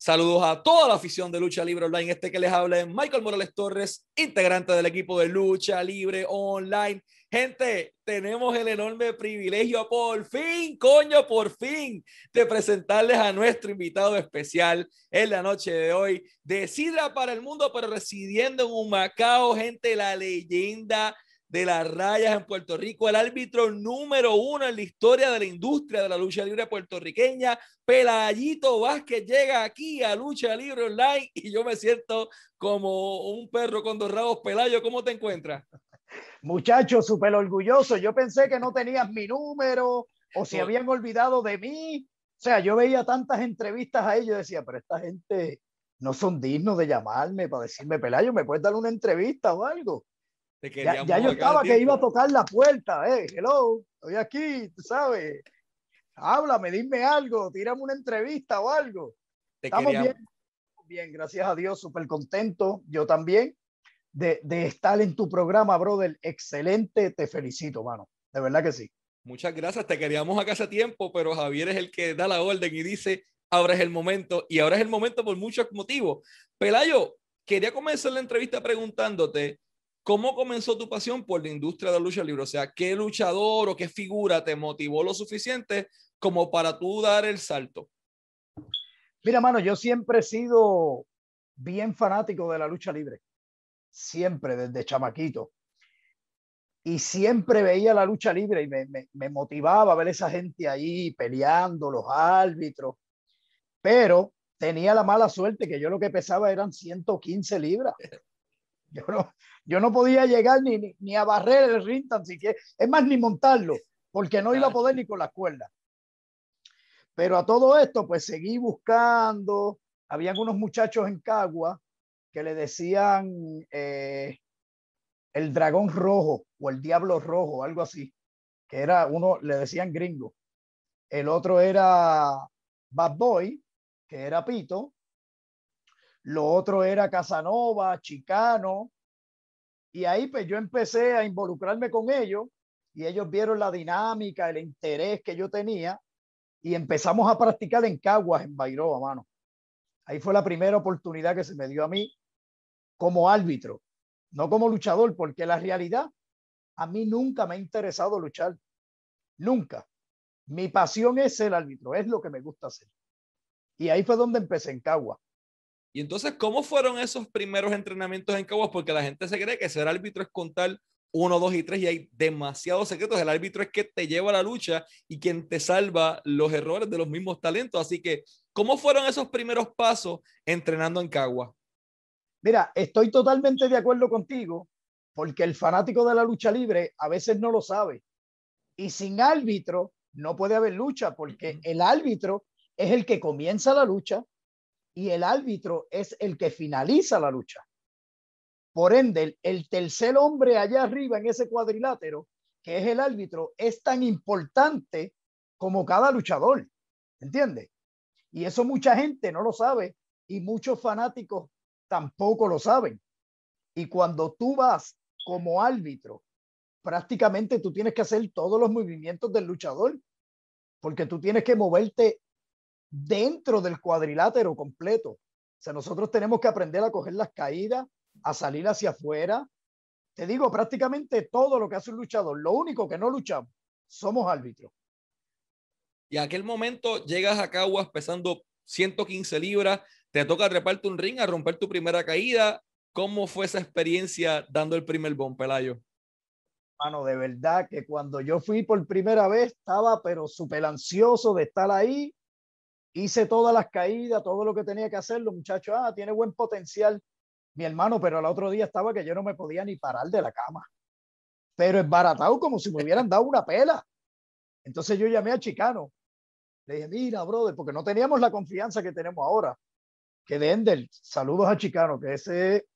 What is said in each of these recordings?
Saludos a toda la afición de Lucha Libre Online. Este que les habla es Michael Morales Torres, integrante del equipo de Lucha Libre Online. Gente, tenemos el enorme privilegio, por fin, coño, por fin, de presentarles a nuestro invitado especial en la noche de hoy, de Sidra para el Mundo, pero residiendo en un Macao, gente, la leyenda de las rayas en Puerto Rico, el árbitro número uno en la historia de la industria de la lucha libre puertorriqueña, Pelayito Vázquez llega aquí a Lucha Libre Online y yo me siento como un perro con dos rabos. Pelayo, ¿cómo te encuentras? Muchacho, súper orgulloso. Yo pensé que no tenías mi número o si habían olvidado de mí. O sea, yo veía tantas entrevistas a ellos y decía, pero esta gente no son dignos de llamarme para decirme, Pelayo, ¿me puedes dar una entrevista o algo? Ya, ya, yo estaba que iba a tocar la puerta, eh, hello, estoy aquí, tú sabes. Háblame, dime algo, tírame una entrevista o algo. Estamos bien, bien, gracias a Dios, súper contento. Yo también de, de estar en tu programa, brother. Excelente, te felicito, mano. De verdad que sí. Muchas gracias, te queríamos acá hace tiempo, pero Javier es el que da la orden y dice, ahora es el momento, y ahora es el momento por muchos motivos. Pelayo, quería comenzar la entrevista preguntándote, ¿Cómo comenzó tu pasión por la industria de la lucha libre? O sea, ¿qué luchador o qué figura te motivó lo suficiente como para tú dar el salto? Mira, mano, yo siempre he sido bien fanático de la lucha libre. Siempre, desde chamaquito. Y siempre veía la lucha libre y me, me, me motivaba a ver esa gente ahí peleando, los árbitros. Pero tenía la mala suerte que yo lo que pesaba eran 115 libras. Yo no, yo no podía llegar ni, ni, a barrer el ring tan siquiera, es más, ni montarlo, porque no iba a poder ni con la cuerda. Pero a todo esto, pues seguí buscando. Habían unos muchachos en Cagua que le decían eh, el dragón rojo o el diablo rojo, algo así, que era uno, le decían gringo. El otro era Bad Boy, que era Pito. Lo otro era Casanova, Chicano, y ahí pues yo empecé a involucrarme con ellos y ellos vieron la dinámica, el interés que yo tenía y empezamos a practicar en Caguas, en Bairoa, mano. Ahí fue la primera oportunidad que se me dio a mí como árbitro, no como luchador, porque la realidad, a mí nunca me ha interesado luchar, nunca. Mi pasión es ser árbitro, es lo que me gusta hacer. Y ahí fue donde empecé en Caguas. Y entonces, ¿cómo fueron esos primeros entrenamientos en Caguas? Porque la gente se cree que ser árbitro es contar uno, dos y tres y hay demasiados secretos. El árbitro es que te lleva a la lucha y quien te salva los errores de los mismos talentos. Así que, ¿cómo fueron esos primeros pasos entrenando en Caguas? Mira, estoy totalmente de acuerdo contigo porque el fanático de la lucha libre a veces no lo sabe. Y sin árbitro no puede haber lucha porque el árbitro es el que comienza la lucha, y el árbitro es el que finaliza la lucha. Por ende, el, tercer hombre allá arriba en ese cuadrilátero, que es el árbitro, es tan importante como cada luchador. ¿Entiendes? Y eso mucha gente no lo sabe y muchos fanáticos tampoco lo saben. Y cuando tú vas como árbitro, prácticamente tú tienes que hacer todos los movimientos del luchador, porque tú tienes que moverte dentro del cuadrilátero completo. O sea, nosotros tenemos que aprender a coger las caídas, a salir hacia afuera. Te digo, prácticamente todo lo que hace un luchador. Lo único que no luchamos somos árbitros. Y a aquel momento llegas a Caguas pesando 115 libras, te toca treparte un ring a romper tu primera caída. ¿Cómo fue esa experiencia dando el primer bomb, Pelayo? Mano, de verdad que cuando yo fui por primera vez estaba pero súper ansioso de estar ahí hice todas las caídas, todo lo que tenía que hacer, los muchachos, ah, tiene buen potencial, mi hermano, pero el otro día estaba que yo no me podía ni parar de la cama, pero es baratado como si me hubieran dado una pela. Entonces yo llamé a Chicano, le dije, mira, brother, porque no teníamos la confianza que tenemos ahora, que de Ender, saludos a Chicano, que ese,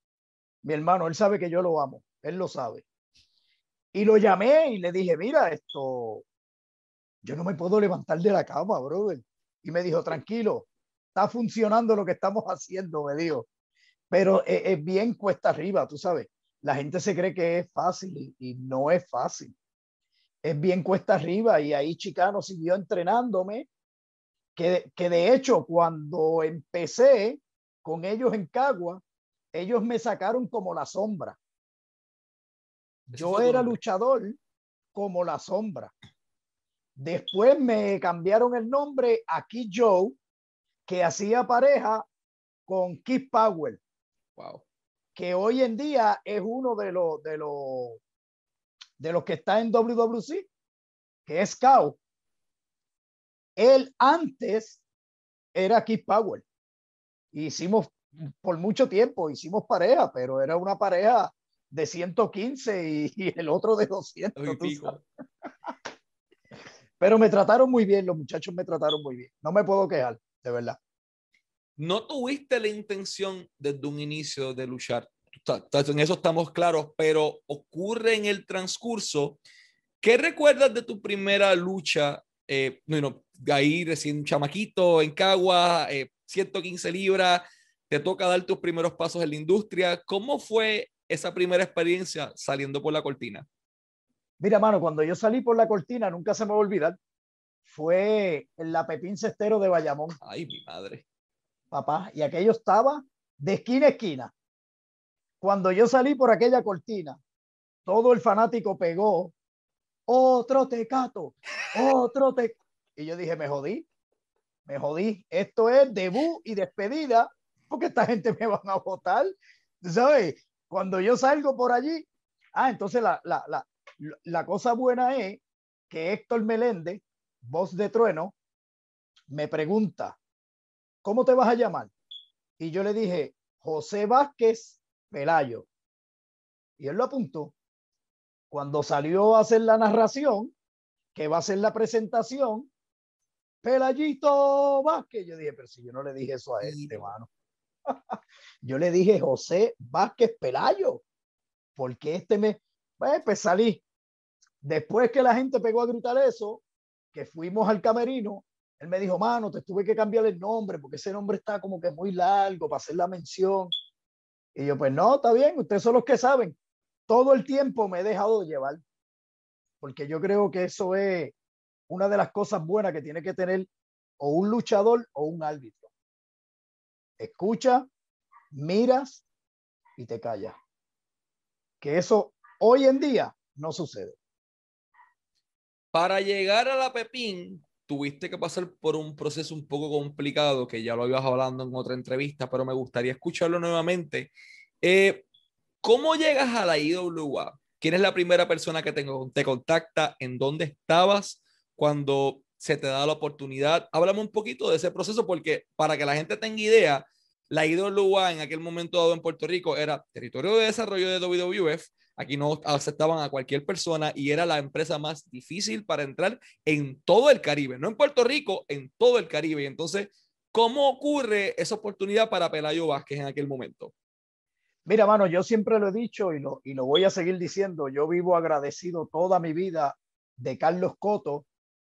mi hermano, él sabe que yo lo amo, él lo sabe. Y lo llamé y le dije, mira, esto, yo no me puedo levantar de la cama, brother y me dijo, tranquilo, está funcionando lo que estamos haciendo, me dijo. Pero es, bien cuesta arriba, tú sabes. La gente se cree que es fácil y, no es fácil. Es bien cuesta arriba y ahí Chicano siguió entrenándome que, que de hecho cuando empecé con ellos en Cagua, ellos me sacaron como la sombra. Yo era luchador como la sombra. Después me cambiaron el nombre a Kid Joe, que hacía pareja con Keith Powell. Wow. Que hoy en día es uno de los de los de los que está en WWC, que es Cow. Él antes era Keith Powell. Hicimos por mucho tiempo, hicimos pareja, pero era una pareja de 115 y, el otro de 200. Pero me trataron muy bien, los muchachos me trataron muy bien. No me puedo quejar, de verdad. No tuviste la intención desde un inicio de luchar. En eso estamos claros, pero ocurre en el transcurso. ¿Qué recuerdas de tu primera lucha? Eh, bueno, ahí recién chamaquito en Cagua, 115 eh, libras, te toca dar tus primeros pasos en la industria. ¿Cómo fue esa primera experiencia saliendo por la cortina? Mira, mano, cuando yo salí por la cortina, nunca se me va a olvidar, fue en la Pepín Cestero de Bayamón. Ay, mi madre. Papá, y aquello estaba de esquina a esquina. Cuando yo salí por aquella cortina, todo el fanático pegó, otro tecato, otro te... Y yo dije, me jodí, me jodí. Esto es debut y despedida porque esta gente me van a votar. ¿Sabes? Cuando yo salgo por allí, ah, entonces la, la, la, la cosa buena es que Héctor Meléndez, voz de trueno, me pregunta, ¿cómo te vas a llamar? Y yo le dije, José Vázquez Pelayo. Y él lo apuntó. Cuando salió a hacer la narración, que va a ser la presentación, Pelayito Vázquez. Yo dije, pero si yo no le dije eso a este, mano. Yo le dije José Vázquez Pelayo, porque este me, pues, pues, salí. Después que la gente pegó a gritar eso, que fuimos al camerino, él me dijo, mano, te tuve que cambiar el nombre porque ese nombre está como que muy largo para hacer la mención. Y yo, pues no, está bien, ustedes son los que saben. Todo el tiempo me he dejado llevar, porque yo creo que eso es una de las cosas buenas que tiene que tener o un luchador o un árbitro escucha, miras y te callas. Que eso hoy en día no sucede. Para llegar a la Pepín, tuviste que pasar por un proceso un poco complicado, que ya lo habías hablando en otra entrevista, pero me gustaría escucharlo nuevamente. Eh, ¿Cómo llegas a la IWA? ¿Quién es la primera persona que te, te contacta? ¿En dónde estabas cuando se te da la oportunidad? Háblame un poquito de ese proceso, porque para que la gente tenga idea, la IWA en aquel momento dado en Puerto Rico era territorio de desarrollo de WWF. Aquí no aceptaban a cualquier persona y era la empresa más difícil para entrar en todo el Caribe, no en Puerto Rico, en todo el Caribe. Entonces, ¿cómo ocurre esa oportunidad para Pelayo Vázquez en aquel momento? Mira, mano, yo siempre lo he dicho y lo, y lo voy a seguir diciendo. Yo vivo agradecido toda mi vida de Carlos Coto,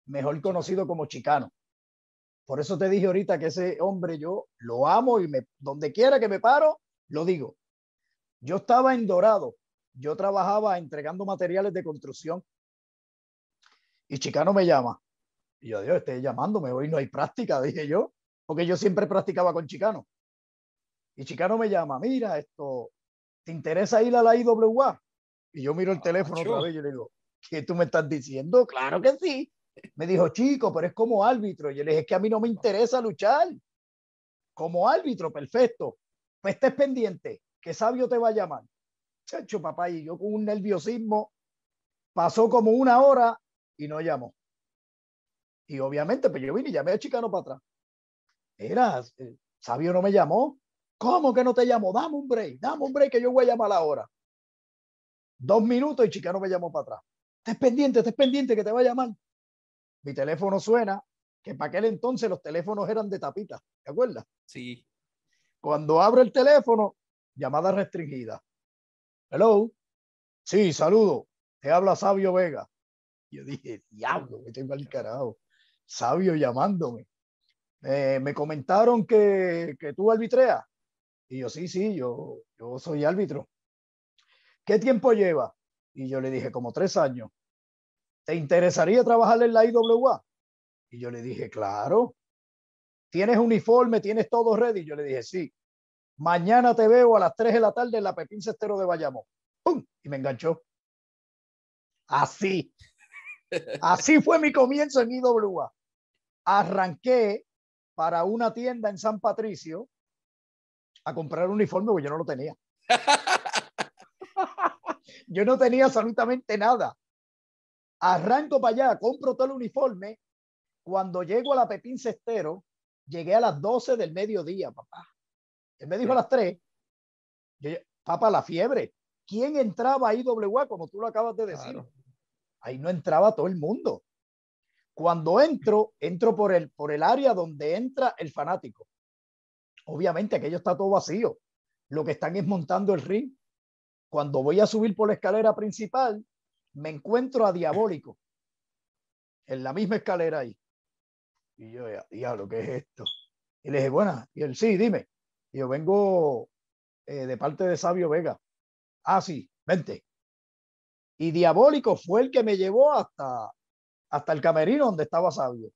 mejor conocido como Chicano. Por eso te dije ahorita que ese hombre yo lo amo y me, donde quiera que me paro, lo digo. Yo estaba en Dorado, yo trabajaba entregando materiales de construcción y Chicano me llama. Y yo, Dios, estoy llamándome, hoy no hay práctica, dije yo, porque yo siempre practicaba con Chicano. Y Chicano me llama, mira, esto, ¿te interesa ir a la IWA? Y yo miro el teléfono otra vez y le digo, ¿qué tú me estás diciendo? Claro que sí. Me dijo, chico, pero es como árbitro. Y yo le dije, es que a mí no me interesa luchar. Como árbitro, perfecto. Pues estés pendiente, que sabio te va a llamar. Chacho, papá, y yo con un nerviosismo, pasó como una hora y no llamó. Y obviamente, pues yo vine y llamé a Chicano para atrás. Era, eh, sabio no me llamó. ¿Cómo que no te llamó? Dame un break, dame un break que yo voy a llamar ahora. Dos minutos y Chicano me llamó para atrás. Estés pendiente, estés pendiente que te va a llamar mi teléfono suena, que para aquel entonces los teléfonos eran de tapita, ¿te acuerdas? Sí. Cuando abro el teléfono, llamada restringida. Hello. Sí, saludo. Te habla Sabio Vega. Yo dije, diablo, me tengo al carajo. Sabio llamándome. Eh, me comentaron que, que tú arbitreas. Y yo, sí, sí, yo, yo soy árbitro. ¿Qué tiempo lleva? Y yo le dije, como tres años. ¿te interesaría trabajar en la IWA? Y yo le dije, claro. ¿tienes uniforme? ¿Tienes todo ready? Yo le dije, sí. Mañana te veo a las 3 de la tarde en la Pepín Cestero de Bayamón. ¡Pum! Y me enganchó. Así. Así fue mi comienzo en IWA. Arranqué para una tienda en San Patricio a comprar un uniforme porque yo no lo tenía. yo no tenía absolutamente nada. Arranco para allá, compro todo el uniforme. Cuando llego a la Pepín Cestero, llegué a las 12 del mediodía, papá. Él me dijo a las 3. papá, la fiebre. ¿Quién entraba a IWA como tú lo acabas de decir? Ahí no entraba todo el mundo. Cuando entro, entro por el, por el área donde entra el fanático. Obviamente aquello está todo vacío. Lo que están es montando el ring. Cuando voy a subir por la escalera principal, me encuentro a Diabólico en la misma escalera ahí. Y yo, diablo, ¿qué es esto? Y le dije, bueno, y él, sí, dime. Y yo vengo eh, de parte de Sabio Vega. Ah, sí, vente. Y Diabólico fue el que me llevó hasta, hasta el camerino donde estaba Sabio.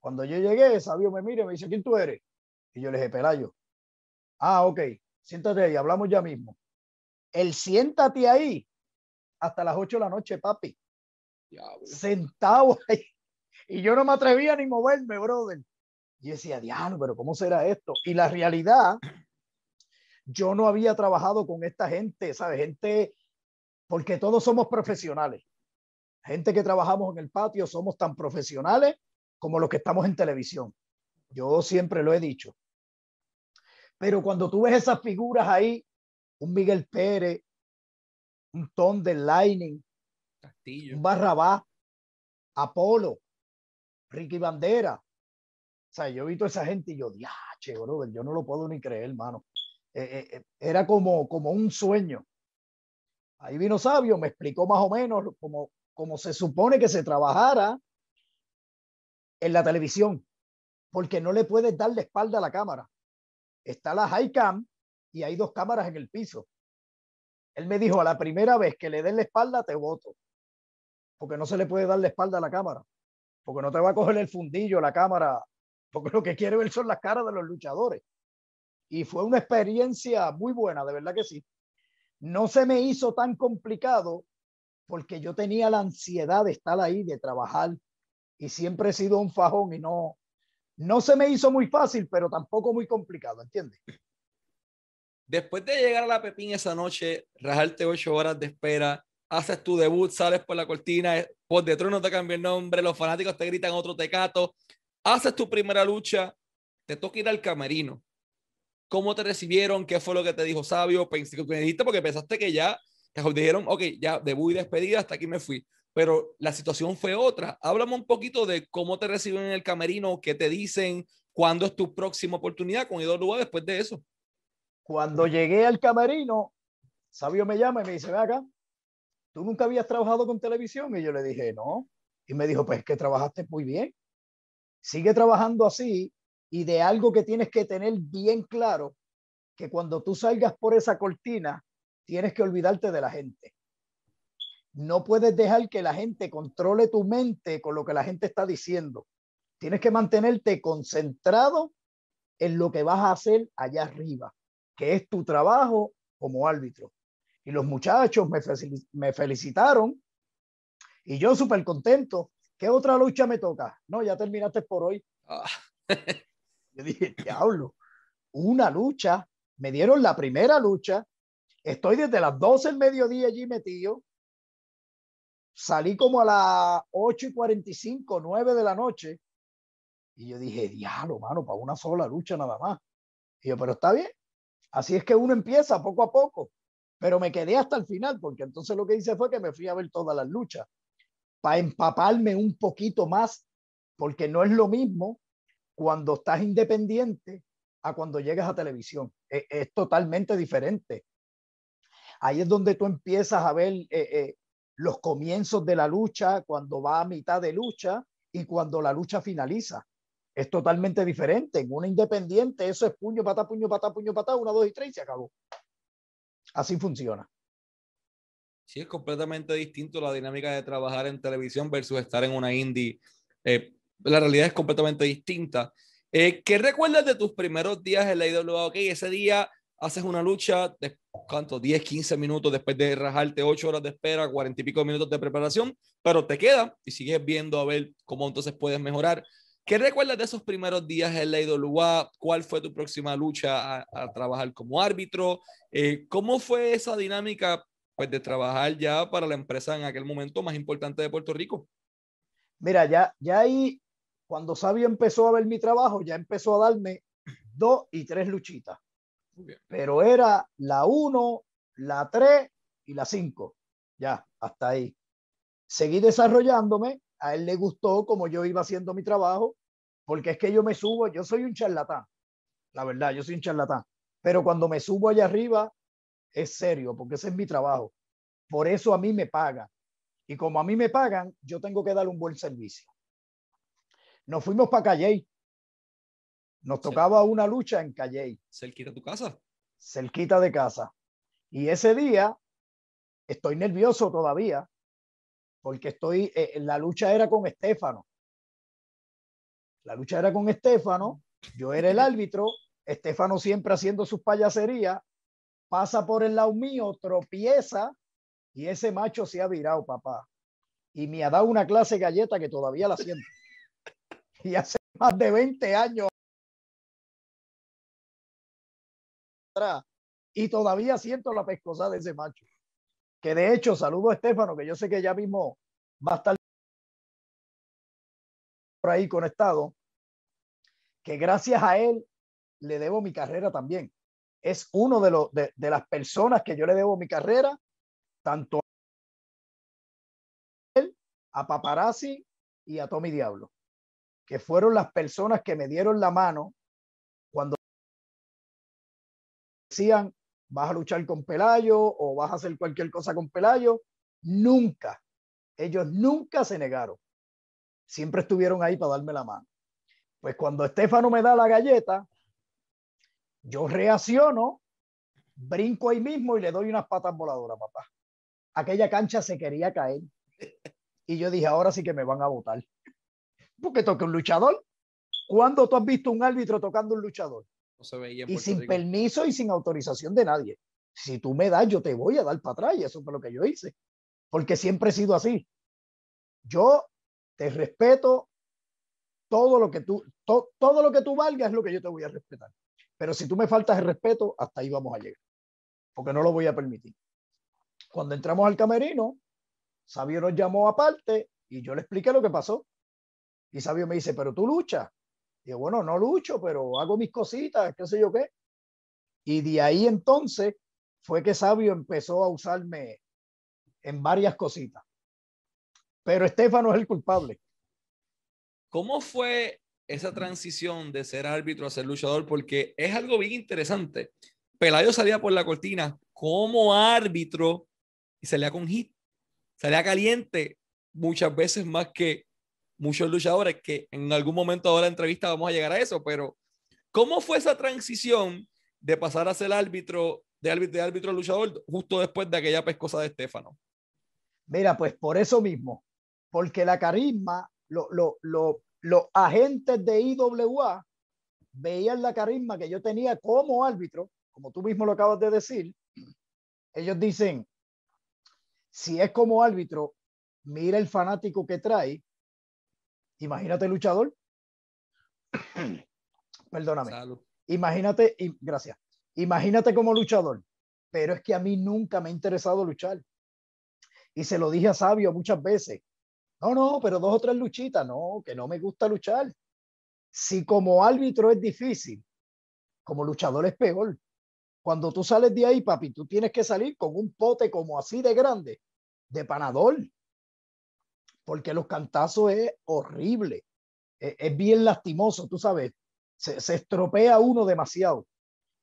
Cuando yo llegué, Sabio me mira y me dice, ¿quién tú eres? Y yo le dije, Pelayo. Ah, ok, siéntate ahí, hablamos ya mismo. El siéntate ahí hasta las 8 de la noche, papi. Sentado ahí. Y yo no me atrevía ni moverme, brother. Y decía, diablo, pero ¿cómo será esto? Y la realidad, yo no había trabajado con esta gente, ¿sabes? Gente, porque todos somos profesionales. Gente que trabajamos en el patio somos tan profesionales como los que estamos en televisión. Yo siempre lo he dicho. Pero cuando tú ves esas figuras ahí, un Miguel Pérez, un Tom del Lightning, un Barrabás, Apolo, Ricky Bandera. Sea, yo he visto esa gente y yo, diache, brother, yo no lo puedo ni creer, hermano. Eh, eh, eh, era como, como un sueño. Ahí vino Sabio, me explicó más o menos cómo, cómo se supone que se trabajara en la televisión, porque no le puedes dar la espalda a la cámara. Está la high cam y hay dos cámaras en el piso. Él me dijo, a la primera vez que le den la espalda, te voto. Porque no se le puede dar la espalda a la cámara. Porque no te va a coger el fundillo la cámara. Porque lo que quiere ver son las caras de los luchadores. Y fue una experiencia muy buena, de verdad que sí. No se me hizo tan complicado porque yo tenía la ansiedad de estar ahí, de trabajar. Y siempre he sido un fajón y no, no se me hizo muy fácil, pero tampoco muy complicado, ¿entiendes? Después de llegar a la Pepín esa noche, rajarte ocho horas de espera, haces tu debut, sales por la cortina, por detrás no te cambia el nombre, los fanáticos te gritan otro tecato, haces tu primera lucha, te toca ir al camerino. ¿Cómo te recibieron? ¿Qué fue lo que te dijo Sabio? Pensé que me dijiste porque pensaste que ya te dijeron, ok, ya debut y despedida, hasta aquí me fui pero la situación fue otra. Háblame un poquito de cómo te reciben en el camerino, qué te dicen, cuándo es tu próxima oportunidad con IWA después de eso. Cuando llegué al camerino, Sabio me llama y me dice, ve acá, ¿tú nunca habías trabajado con televisión? Y yo le dije, no. Y me dijo, pues es que trabajaste muy bien. Sigue trabajando así y de algo que tienes que tener bien claro, que cuando tú salgas por esa cortina, tienes que olvidarte de la gente no puedes dejar que la gente controle tu mente con lo que la gente está diciendo. Tienes que mantenerte concentrado en lo que vas a hacer allá arriba, que es tu trabajo como árbitro. Y los muchachos me, felicitaron y yo súper contento. ¿Qué otra lucha me toca? No, ya terminaste por hoy. Ah. yo dije, diablo, una lucha. Me dieron la primera lucha. Estoy desde las 12 del mediodía allí metido salí como a las 8 y 45, 9 de la noche. Y yo dije, diablo, mano, para una sola lucha nada más. Y yo, pero está bien. Así es que uno empieza poco a poco. Pero me quedé hasta el final, porque entonces lo que hice fue que me fui a ver todas las luchas para empaparme un poquito más, porque no es lo mismo cuando estás independiente a cuando llegas a televisión. Es, es totalmente diferente. Ahí es donde tú empiezas a ver eh, eh, los comienzos de la lucha, cuando va a mitad de lucha y cuando la lucha finaliza. Es totalmente diferente. En una independiente, eso es puño, pata, puño, pata, puño, pata, una, dos y tres y se acabó. Así funciona. Sí, es completamente distinto la dinámica de trabajar en televisión versus estar en una indie. Eh, la realidad es completamente distinta. Eh, ¿Qué recuerdas de tus primeros días en la IWA? Ok, ese día haces una lucha de cuánto, 10, 15 minutos después de rajarte 8 horas de espera, 40 y pico minutos de preparación, pero te queda y sigues viendo a ver cómo entonces puedes mejorar. ¿Qué recuerdas de esos primeros días en la IWA? ¿Cuál fue tu próxima lucha a, trabajar como árbitro? Eh, ¿Cómo fue esa dinámica pues, de trabajar ya para la empresa en aquel momento más importante de Puerto Rico? Mira, ya, ya ahí, cuando Sabio empezó a ver mi trabajo, ya empezó a darme dos y tres luchitas. Pero era la uno, la tres y la cinco. Ya, hasta ahí. Seguí desarrollándome a él le gustó como yo iba haciendo mi trabajo, porque es que yo me subo, yo soy un charlatán, la verdad, yo soy un charlatán, pero cuando me subo allá arriba es serio, porque ese es mi trabajo. Por eso a mí me pagan. Y como a mí me pagan, yo tengo que dar un buen servicio. Nos fuimos para Calley. Nos tocaba una lucha en Calley. Cerquita de tu casa. Cerquita de casa. Y ese día estoy nervioso todavía porque estoy, eh, la lucha era con Estefano. La lucha era con Estefano, yo era el árbitro, Estefano siempre haciendo sus payaserías, pasa por el lado mío, tropieza y ese macho se ha virado, papá. Y me ha dado una clase galleta que todavía la siento. Y hace más de 20 años. Y todavía siento la pescosa de ese macho que de hecho saludo a Estefano, que yo sé que ya mismo va a estar por ahí conectado, que gracias a él le debo mi carrera también. Es uno de, los, de, las personas que yo le debo mi carrera, tanto a él, a Paparazzi y a Tommy Diablo, que fueron las personas que me dieron la mano cuando decían, vas a luchar con Pelayo o vas a hacer cualquier cosa con Pelayo. Nunca, ellos nunca se negaron. Siempre estuvieron ahí para darme la mano. Pues cuando Estefano me da la galleta, yo reacciono, brinco ahí mismo y le doy unas patas voladoras, papá. Aquella cancha se quería caer. Y yo dije, ahora sí que me van a votar. Porque toque un luchador. ¿Cuándo tú has visto un árbitro tocando un luchador? y sin permiso y sin autorización de nadie. Si tú me das, yo te voy a dar para atrás y eso fue lo que yo hice. Porque siempre he sido así. Yo te respeto todo lo que tú, todo lo que tú valgas es lo que yo te voy a respetar. Pero si tú me faltas el respeto, hasta ahí vamos a llegar. Porque no lo voy a permitir. Cuando entramos al camerino, Sabio nos llamó aparte y yo le expliqué lo que pasó. Y Sabio me dice, pero tú luchas. Y bueno, no lucho, pero hago mis cositas, qué sé yo qué. Y de ahí entonces fue que Sabio empezó a usarme en varias cositas. Pero Estefano es el culpable. ¿Cómo fue esa transición de ser árbitro a ser luchador? Porque es algo bien interesante. Pelayo salía por la cortina como árbitro y salía con hit. Salía caliente muchas veces más que muchos luchadores que en algún momento de la entrevista vamos a llegar a eso, pero ¿cómo fue esa transición de pasar a ser árbitro, de árbitro, árbitro luchador justo después de aquella pescosa de Estefano? Mira, pues por eso mismo, porque la carisma, lo, lo, los agentes de IWA veían la carisma que yo tenía como árbitro, como tú mismo lo acabas de decir, ellos dicen, si es como árbitro, mira el fanático que trae Imagínate luchador. Perdóname. Imagínate, y, gracias. Imagínate como luchador. Pero es que a mí nunca me ha interesado luchar. Y se lo dije a Sabio muchas veces. No, no, pero dos o tres luchitas. No, que no me gusta luchar. Si como árbitro es difícil, como luchador es peor. Cuando tú sales de ahí, papi, tú tienes que salir con un pote como así de grande, de panador porque los cantazos es horrible, e, es, bien lastimoso, tú sabes, se, se, estropea uno demasiado,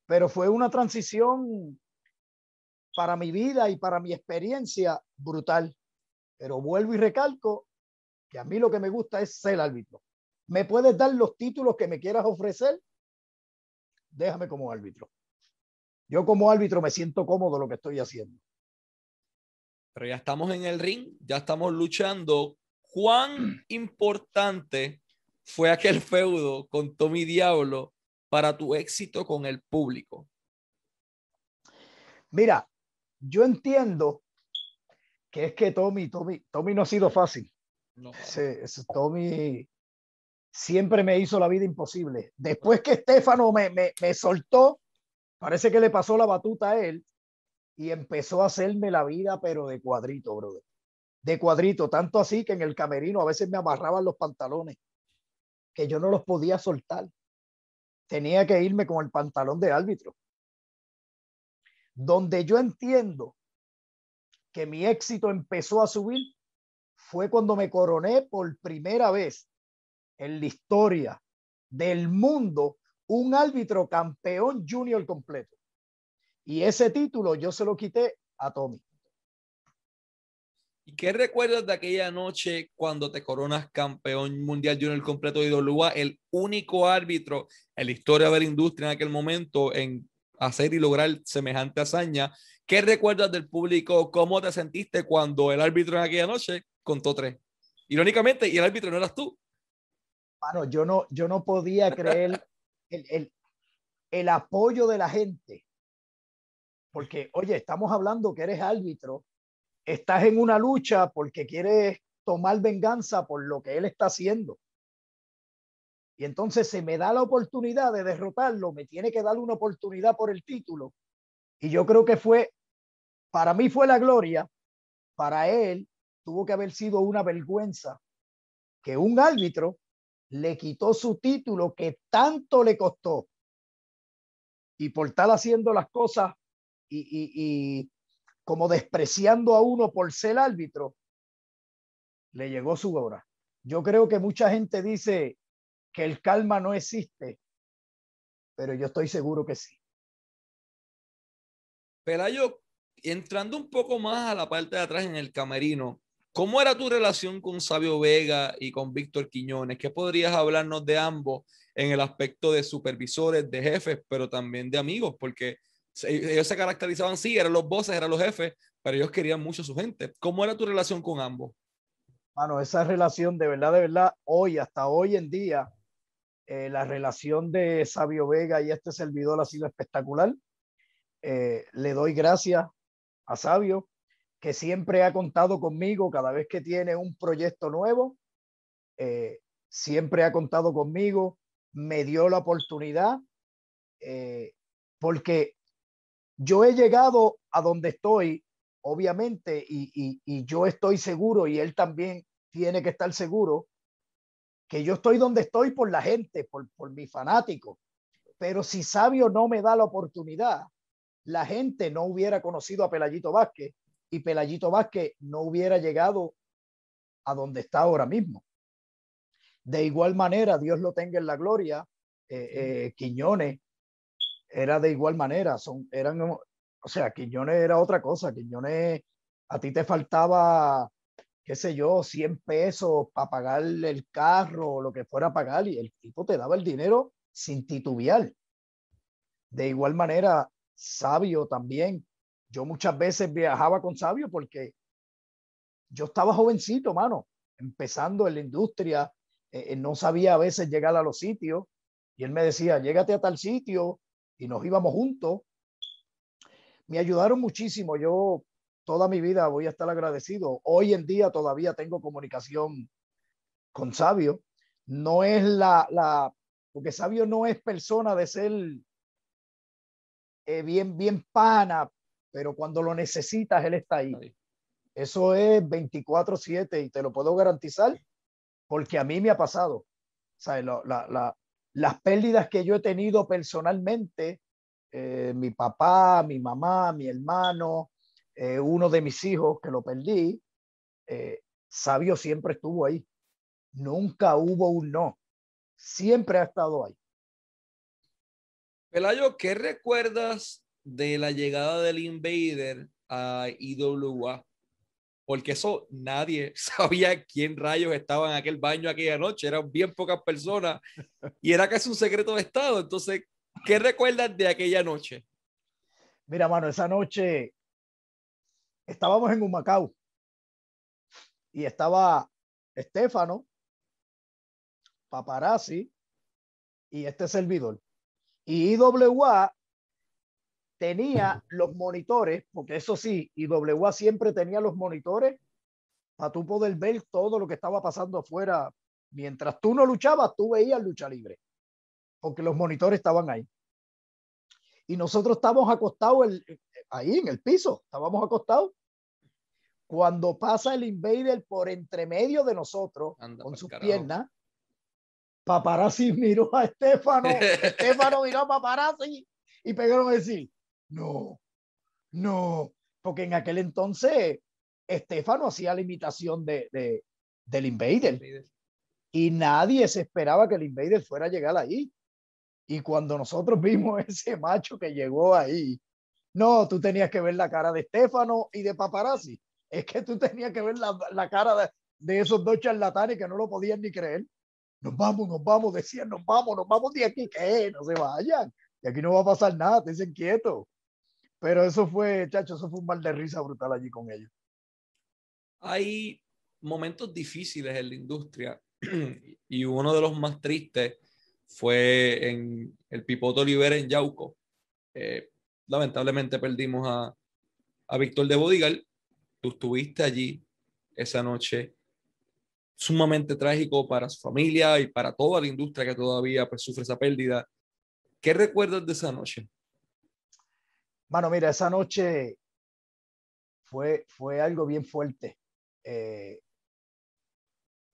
pero fue una transición para mi vida y para mi experiencia brutal. Pero vuelvo y recalco que a mí lo que me gusta es ser árbitro. ¿Me puedes dar los títulos que me quieras ofrecer? Déjame como árbitro. Yo como árbitro me siento cómodo lo que estoy haciendo pero ya estamos en el ring, ya estamos luchando. ¿Cuán importante fue aquel feudo con Tommy Diablo para tu éxito con el público? Mira, yo entiendo que es que Tommy, Tommy, Tommy no ha sido fácil. No. Tommy siempre me hizo la vida imposible. Después que Estefano me, me, me soltó, parece que le pasó la batuta a él y empezó a hacerme la vida, pero de cuadrito, brother. De cuadrito, tanto así que en el camerino a veces me amarraban los pantalones, que yo no los podía soltar. Tenía que irme con el pantalón de árbitro. Donde yo entiendo que mi éxito empezó a subir fue cuando me coroné por primera vez en la historia del mundo un árbitro campeón junior completo. Y ese título yo se lo quité a Tommy. ¿Y qué recuerdas de aquella noche cuando te coronas campeón mundial junior completo de IWA, el único árbitro en la historia de la industria en aquel momento en hacer y lograr semejante hazaña? ¿Qué recuerdas del público? ¿Cómo te sentiste cuando el árbitro en aquella noche contó tres? Irónicamente, y el árbitro no eras tú. Bueno, yo no, yo no podía creer el, el, el apoyo de la gente porque, oye, estamos hablando que eres árbitro, estás en una lucha porque quieres tomar venganza por lo que él está haciendo. Y entonces se me da la oportunidad de derrotarlo, me tiene que dar una oportunidad por el título. Y yo creo que fue, para mí fue la gloria, para él tuvo que haber sido una vergüenza que un árbitro le quitó su título que tanto le costó. Y por estar haciendo las cosas y, como despreciando a uno por ser árbitro, le llegó su hora. Yo creo que mucha gente dice que el calma no existe, pero yo estoy seguro que sí. Pelayo, entrando un poco más a la parte de atrás en el camerino, ¿cómo era tu relación con Sabio Vega y con Víctor Quiñones? ¿Qué podrías hablarnos de ambos en el aspecto de supervisores, de jefes, pero también de amigos? Porque ellos se caracterizaban, sí, eran los bosses, eran los jefes, pero ellos querían mucho a su gente. ¿Cómo era tu relación con ambos? Bueno, esa relación de verdad, de verdad, hoy, hasta hoy en día, eh, la relación de Sabio Vega y este servidor ha sido espectacular. Eh, le doy gracias a Sabio, que siempre ha contado conmigo cada vez que tiene un proyecto nuevo. Eh, siempre ha contado conmigo, me dio la oportunidad, porque yo he llegado a donde estoy, obviamente, y, yo estoy seguro, y él también tiene que estar seguro, que yo estoy donde estoy por la gente, por, por mi fanático. Pero si Sabio no me da la oportunidad, la gente no hubiera conocido a Pelayito Vázquez y Pelayito Vázquez no hubiera llegado a donde está ahora mismo. De igual manera, Dios lo tenga en la gloria, eh, eh, Quiñones era de igual manera, son, eran, o sea, Quiñones era otra cosa, Quiñones, a ti te faltaba, qué sé yo, 100 pesos para pagar el carro o lo que fuera a pagar y el tipo te daba el dinero sin titubear. De igual manera, Sabio también. Yo muchas veces viajaba con Sabio porque yo estaba jovencito, mano, empezando en la industria, eh, eh, no sabía a veces llegar a los sitios y él me decía, llégate a tal sitio, y nos íbamos juntos. Me ayudaron muchísimo. Yo toda mi vida voy a estar agradecido. Hoy en día todavía tengo comunicación con Sabio. No es la, la porque Sabio no es persona de ser eh, bien, bien pana, pero cuando lo necesitas, él está ahí. Eso es 24/7 y te lo puedo garantizar porque a mí me ha pasado. O sea, la, la, las pérdidas que yo he tenido personalmente, eh, mi papá, mi mamá, mi hermano, eh, uno de mis hijos que lo perdí, eh, Sabio siempre estuvo ahí. Nunca hubo un no. Siempre ha estado ahí. Pelayo, ¿qué recuerdas de la llegada del Invader a IWA? porque eso nadie sabía quién rayos estaba en aquel baño aquella noche, eran bien pocas personas y era casi un secreto de Estado. Entonces, ¿qué recuerdas de aquella noche? Mira, mano, esa noche estábamos en un Macao y estaba Estefano, paparazzi y este servidor. Y IWA tenía los monitores, porque eso sí, IWA siempre tenía los monitores para tú poder ver todo lo que estaba pasando afuera. Mientras tú no luchabas, tú veías lucha libre, porque los monitores estaban ahí. Y nosotros estábamos acostados ahí en el piso, estábamos acostados. Cuando pasa el invader por entre medio de nosotros, con sus piernas, paparazzi miró a Estefano, Estefano miró a paparazzi y pegaron a decir, no, no, porque en aquel entonces Estefano hacía la imitación de, de, del Invader. Y nadie se esperaba que el Invader fuera a llegar ahí. Y cuando nosotros vimos ese macho que llegó ahí, no, tú tenías que ver la cara de Estefano y de Paparazzi. Es que tú tenías que ver la, la cara de, de, esos dos charlatanes que no lo podían ni creer. Nos vamos, nos vamos, decían, nos vamos, nos vamos de aquí, que no se vayan. Y aquí no va a pasar nada, te dicen quietos. Pero eso fue, chacho, eso fue un mal de risa brutal allí con ellos. Hay momentos difíciles en la industria y uno de los más tristes fue en el Pipoto Olivera en Yauco. Eh, lamentablemente perdimos a, a Víctor de Bodigal. Tú estuviste allí esa noche sumamente trágico para su familia y para toda la industria que todavía pues, sufre esa pérdida. ¿Qué recuerdas de esa noche? Mano, mira, esa noche fue, fue algo bien fuerte. Eh,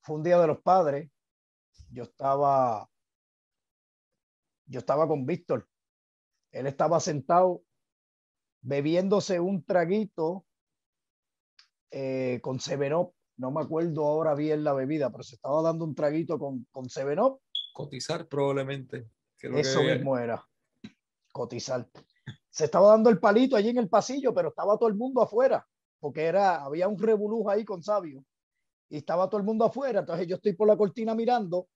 fue un día de los padres. Yo estaba, yo estaba con Víctor. Él estaba sentado bebiéndose un traguito eh, con Sevenop. No me acuerdo ahora bien la bebida, pero se estaba dando un traguito con, con Sevenop. Cotizar probablemente. Eso mismo era. Cotizar se estaba dando el palito allí en el pasillo, pero estaba todo el mundo afuera, porque era, había un revolujo ahí con Sabio y estaba todo el mundo afuera. Entonces yo estoy por la cortina mirando,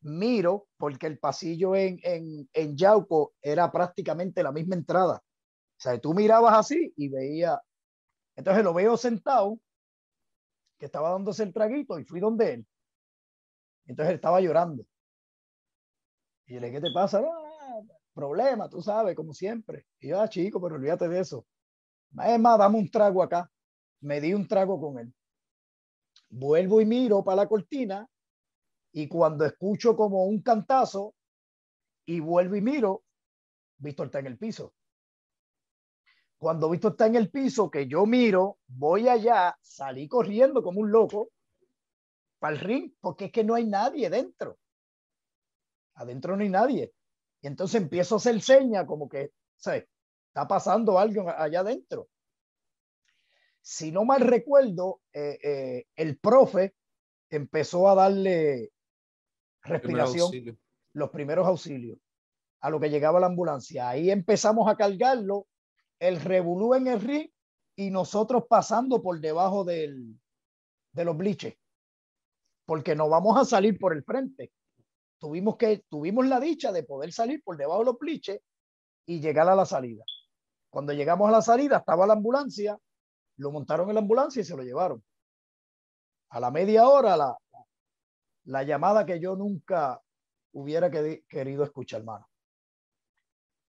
miro, porque el pasillo en, en, en Yauco era prácticamente la misma entrada. O sea, tú mirabas así y veía. Entonces lo veo sentado, que estaba dándose el traguito y fui donde él. Entonces él estaba llorando. Y le dije, ¿qué te pasa? Problema, tú sabes, como siempre. Y yo, ah, chico, pero olvídate de eso. Es más, dame un trago acá. Me di un trago con él. Vuelvo y miro para la cortina y cuando escucho como un cantazo y vuelvo y miro, Víctor está en el piso. Cuando Víctor está en el piso, que yo miro, voy allá, salí corriendo como un loco para el ring, porque es que no hay nadie dentro. Adentro no hay nadie. Y entonces empiezo a hacer seña como que, ¿sabes? Está pasando algo allá adentro. Si no mal recuerdo, eh, eh, el profe empezó a darle respiración, los primeros auxilios, a lo que llegaba la ambulancia. Ahí empezamos a cargarlo, el revolú en el ring y nosotros pasando por debajo del, de los bliches, porque no vamos a salir por el frente tuvimos que, tuvimos la dicha de poder salir por debajo de los pliches y llegar a la salida. Cuando llegamos a la salida estaba la ambulancia, lo montaron en la ambulancia y se lo llevaron. A la media hora, la, la llamada que yo nunca hubiera querido escuchar, hermano,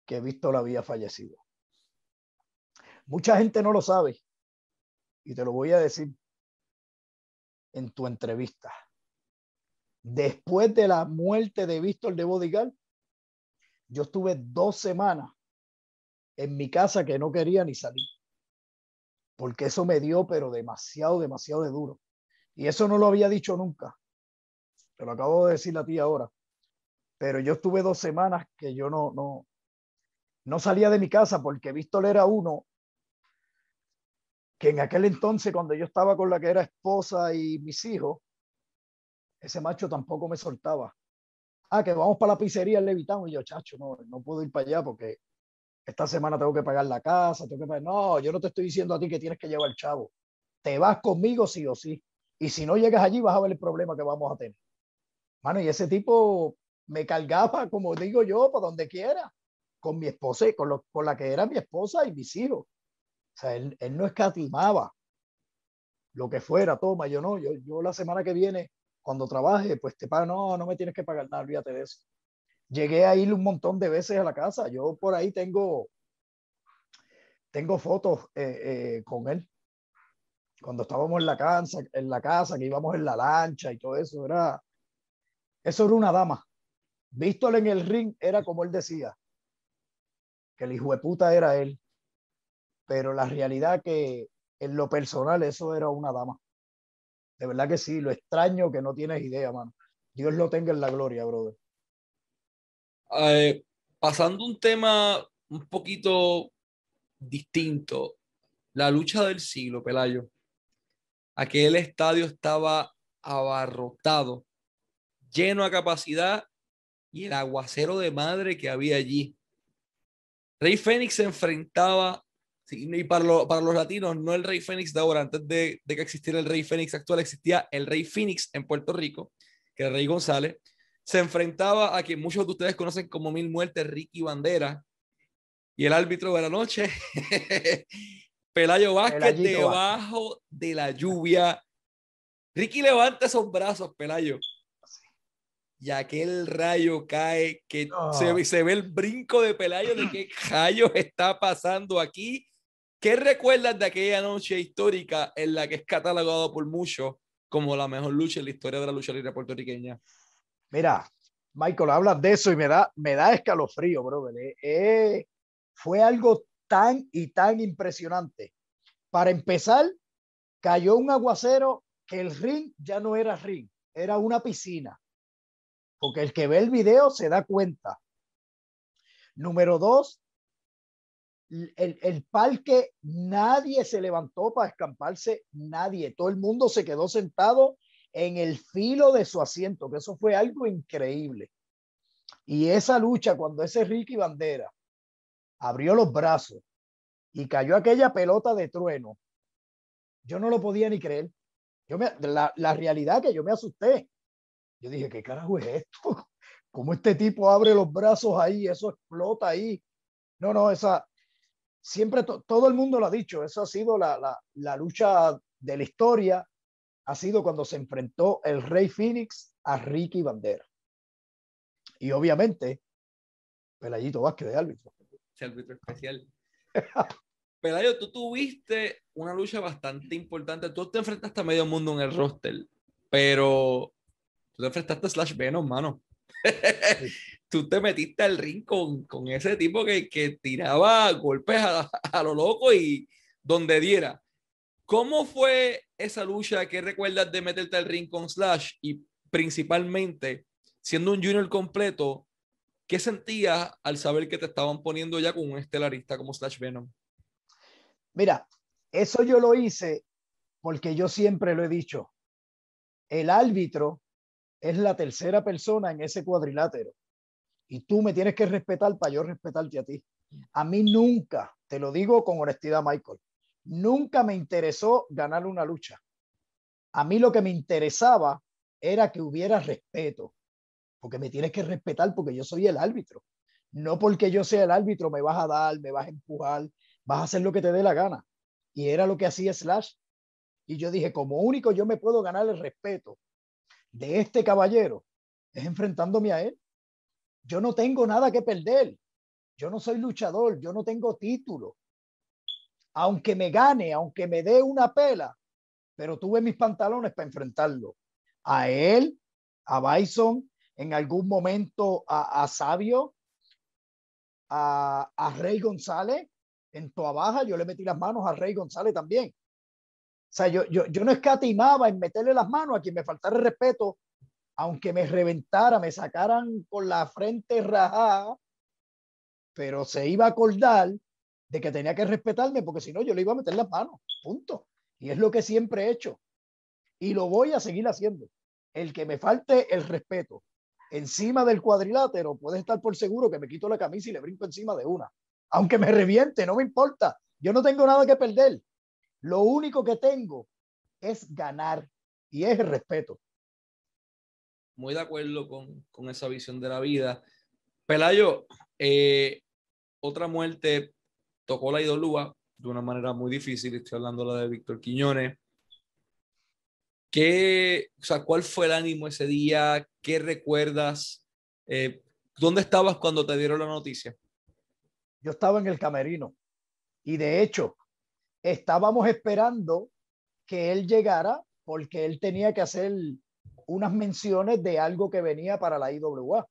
que Víctor había fallecido. Mucha gente no lo sabe y te lo voy a decir en tu entrevista después de la muerte de Víctor de Bodigal, yo estuve dos semanas en mi casa que no quería ni salir. Porque eso me dio, pero demasiado, demasiado de duro. Y eso no lo había dicho nunca. Te lo acabo de decir a ti ahora. Pero yo estuve dos semanas que yo no, no, no salía de mi casa porque Víctor era uno que en aquel entonces, cuando yo estaba con la que era esposa y mis hijos, ese macho tampoco me soltaba. Ah, que vamos para la pizzería en Levitán. Y yo, chacho, no, no puedo ir para allá porque esta semana tengo que pagar la casa, tengo que pagar... No, yo no te estoy diciendo a ti que tienes que llevar el chavo. Te vas conmigo sí o sí. Y si no llegas allí, vas a ver el problema que vamos a tener. Mano, y ese tipo me cargaba, como digo yo, para donde quiera, con mi esposa, con, lo, con la que era mi esposa y mis hijos. O sea, él, él no escatimaba lo que fuera, toma, yo no, yo, yo la semana que viene cuando trabaje, pues te pago, no, no me tienes que pagar nada, olvídate de eso. Llegué a ir un montón de veces a la casa, yo por ahí tengo, tengo fotos eh, eh, con él. Cuando estábamos en la casa, en la casa, que íbamos en la lancha y todo eso, era, eso era una dama. Vístole en el ring era como él decía, que el hijo de puta era él. Pero la realidad que en lo personal eso era una dama. De verdad que sí, lo extraño que no tienes idea, mano. Dios lo tenga en la gloria, brother. Eh, pasando un tema un poquito distinto, la lucha del siglo, Pelayo. Aquel estadio estaba abarrotado, lleno a capacidad y el aguacero de madre que había allí. Rey Fénix se enfrentaba, y para, para, los latinos, no el Rey Fénix de ahora, antes de, de, que existiera el Rey Fénix actual, existía el Rey Fénix en Puerto Rico, que era Rey González. Se enfrentaba a quien muchos de ustedes conocen como Mil Muertes, Ricky Bandera, y el árbitro de la noche, Pelayo Vázquez, debajo de la lluvia. Ricky levanta esos brazos, Pelayo. Y aquel rayo cae, que se, se, ve el brinco de Pelayo de qué rayo está pasando aquí. ¿Qué recuerdas de aquella noche histórica en la que es catalogado por muchos como la mejor lucha en la historia de la lucha libre puertorriqueña? Mira, Michael, hablas de eso y me da, me da escalofrío, bro. Eh, eh, fue algo tan y tan impresionante. Para empezar, cayó un aguacero que el ring ya no era ring, era una piscina. Porque el que ve el video se da cuenta. Número dos, el, el, parque, nadie se levantó para escamparse, nadie, todo el mundo se quedó sentado en el filo de su asiento, que eso fue algo increíble. Y esa lucha, cuando ese Ricky Bandera abrió los brazos y cayó aquella pelota de trueno, yo no lo podía ni creer. Yo me, la, la realidad que yo me asusté. Yo dije, ¿qué carajo es esto? ¿Cómo este tipo abre los brazos ahí? Eso explota ahí. No, no, esa, siempre todo el mundo lo ha dicho, eso ha sido la, la, la, lucha de la historia, ha sido cuando se enfrentó el Rey Phoenix a Ricky Bandera. Y obviamente, Pelayito Vázquez de árbitro árbitro especial. Pelayo, tú tuviste una lucha bastante importante. Tú te enfrentaste a medio mundo en el roster, pero tú te enfrentaste a Slash Venom, mano. tú te metiste al ring con, con ese tipo que, que tiraba golpes a, a, lo loco y donde diera. ¿Cómo fue esa lucha que recuerdas de meterte al ring con Slash y principalmente siendo un junior completo, ¿Qué sentías al saber que te estaban poniendo ya con un estelarista como Slash Venom? Mira, eso yo lo hice porque yo siempre lo he dicho. El árbitro es la tercera persona en ese cuadrilátero y tú me tienes que respetar para yo respetarte a ti. A mí nunca, te lo digo con honestidad, Michael, nunca me interesó ganar una lucha. A mí lo que me interesaba era que hubiera respeto, porque me tienes que respetar porque yo soy el árbitro. No porque yo sea el árbitro me vas a dar, me vas a empujar, vas a hacer lo que te dé la gana. Y era lo que hacía Slash. Y yo dije, como único yo me puedo ganar el respeto de este caballero es enfrentándome a él. Yo no tengo nada que perder. Yo no soy luchador, yo no tengo título. Aunque me gane, aunque me dé una pela, pero tuve mis pantalones para enfrentarlo. A él, a Bison, en algún momento a, a Sabio, a, Rey González, en Toa Baja, yo le metí las manos a Rey González también. Sea, yo, yo, yo no escatimaba en meterle las manos a quien me faltara respeto, aunque me reventara, me sacaran con la frente rajada, pero se iba a acordar de que tenía que respetarme, porque si no, yo le iba a meter las manos, punto. Y es lo que siempre he hecho. Y lo voy a seguir haciendo. El que me falte el respeto encima del cuadrilátero, puedes estar por seguro que me quito la camisa y le brinco encima de una. Aunque me reviente, no me importa. Yo no tengo nada que perder. Lo único que tengo es ganar y es el respeto. Muy de acuerdo con, con esa visión de la vida. Pelayo, eh, otra muerte tocó la idolúa de una manera muy difícil. Estoy hablando de la de Víctor Quiñones. ¿Qué, o sea, ¿Cuál fue el ánimo ese día? ¿Qué recuerdas? Eh, ¿Dónde estabas cuando te dieron la noticia? Yo estaba en el camerino y de hecho estábamos esperando que él llegara porque él tenía que hacer unas menciones de algo que venía para la IWA.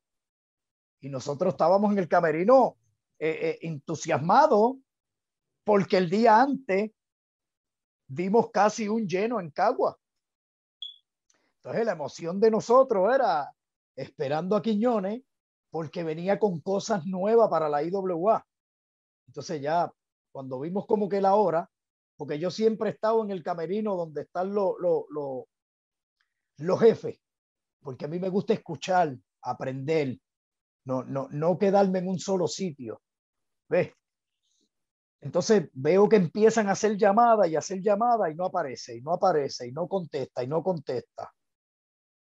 Y nosotros estábamos en el camerino eh, eh, entusiasmados porque el día antes vimos casi un lleno en Cagua. Entonces la emoción de nosotros era esperando a Quiñones porque venía con cosas nuevas para la IWA. Entonces ya cuando vimos como que la hora, porque yo siempre he estado en el camerino donde están los, los, jefes, porque a mí me gusta escuchar, aprender, no, no, no quedarme en un solo sitio. ¿Ves? Entonces veo que empiezan a hacer llamadas y hacer llamadas y no aparece, y no aparece, y no contesta, y no contesta.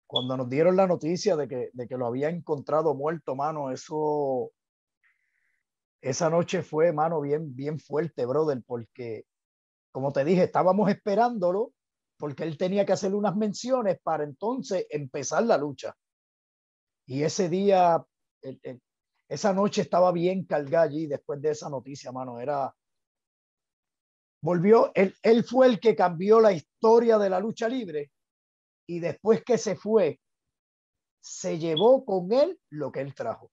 Cuando nos dieron la noticia de que, de que lo había encontrado muerto, mano, eso, esa noche fue, mano, bien, bien fuerte, brother, porque como te dije, estábamos esperándolo porque él tenía que hacer unas menciones para entonces empezar la lucha. Y ese día, esa noche estaba bien cargada allí después de esa noticia, mano. Era. Volvió, él, él fue el que cambió la historia de la lucha libre y después que se fue, se llevó con él lo que él trajo. O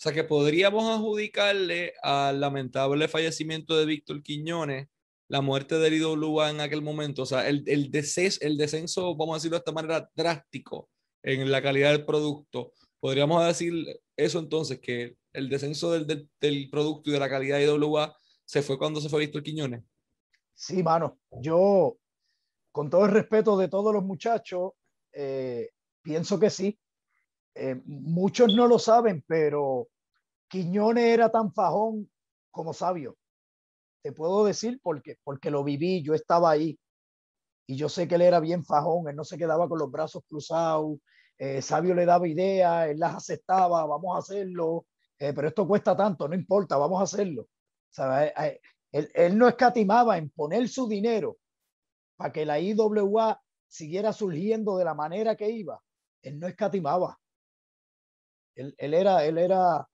sea que podríamos adjudicarle al lamentable fallecimiento de Víctor Quiñones la muerte del IWA en aquel momento, o sea, el, el, el descenso, vamos a decirlo de esta manera, drástico en la calidad del producto. Podríamos decir eso entonces, que el descenso del, del, producto y de la calidad de IWA se fue cuando se fue Víctor Quiñones. Sí, mano, yo, con todo el respeto de todos los muchachos, eh, pienso que sí. Eh, muchos no lo saben, pero Quiñones era tan fajón como sabio te puedo decir porque, porque lo viví, yo estaba ahí y yo sé que él era bien fajón, él no se quedaba con los brazos cruzados, eh, Sabio le daba ideas, él las aceptaba, vamos a hacerlo, eh, pero esto cuesta tanto, no importa, vamos a hacerlo. Eh, eh, él, él, no escatimaba en poner su dinero para que la IWA siguiera surgiendo de la manera que iba. Él no escatimaba. Él, él era, él era,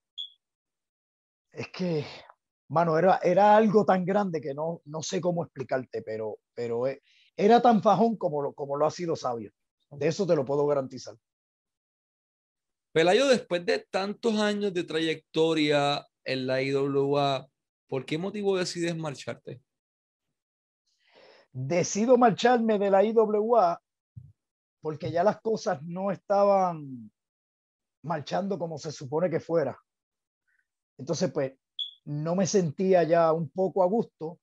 es que mano, era, era algo tan grande que no, no sé cómo explicarte, pero, pero e, era tan fajón como lo, como lo ha sido sabio. De eso te lo puedo garantizar. Pelayo, después de tantos años de trayectoria en la IWA, ¿por qué motivo decides marcharte? Decido marcharme de la IWA porque ya las cosas no estaban marchando como se supone que fuera. Entonces, pues, no me sentía ya un poco a gusto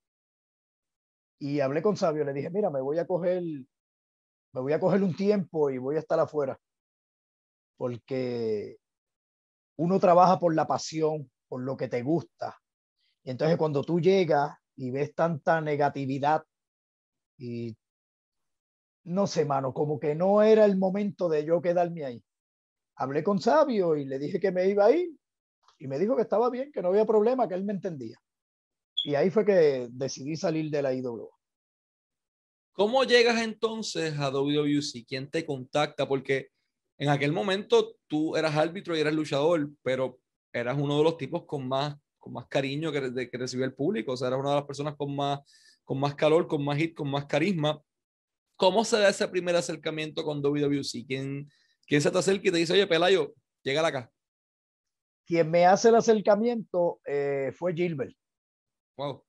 y hablé con Sabio, le dije, mira, me voy a coger, me voy a coger un tiempo y voy a estar afuera, porque uno trabaja por la pasión, por lo que te gusta. Y entonces cuando tú llegas y ves tanta negatividad y no sé, mano, como que no era el momento de yo quedarme ahí. Hablé con Sabio y le dije que me iba a ir y me dijo que estaba bien, que no había problema, que él me entendía. Y ahí fue que decidí salir de la IWA. ¿Cómo llegas entonces a WWC? ¿Quién te contacta? Porque en aquel momento tú eras árbitro y eras luchador, pero eras uno de los tipos con más, con más cariño que, que recibía el público. O sea, eras una de las personas con más, con más calor, con más hit, con más carisma. ¿Cómo se da ese primer acercamiento con WWC? ¿Quién, quién se te acerca y te dice, oye, Pelayo, llega acá? Quien me hace el acercamiento eh, fue Gilbert. Wow.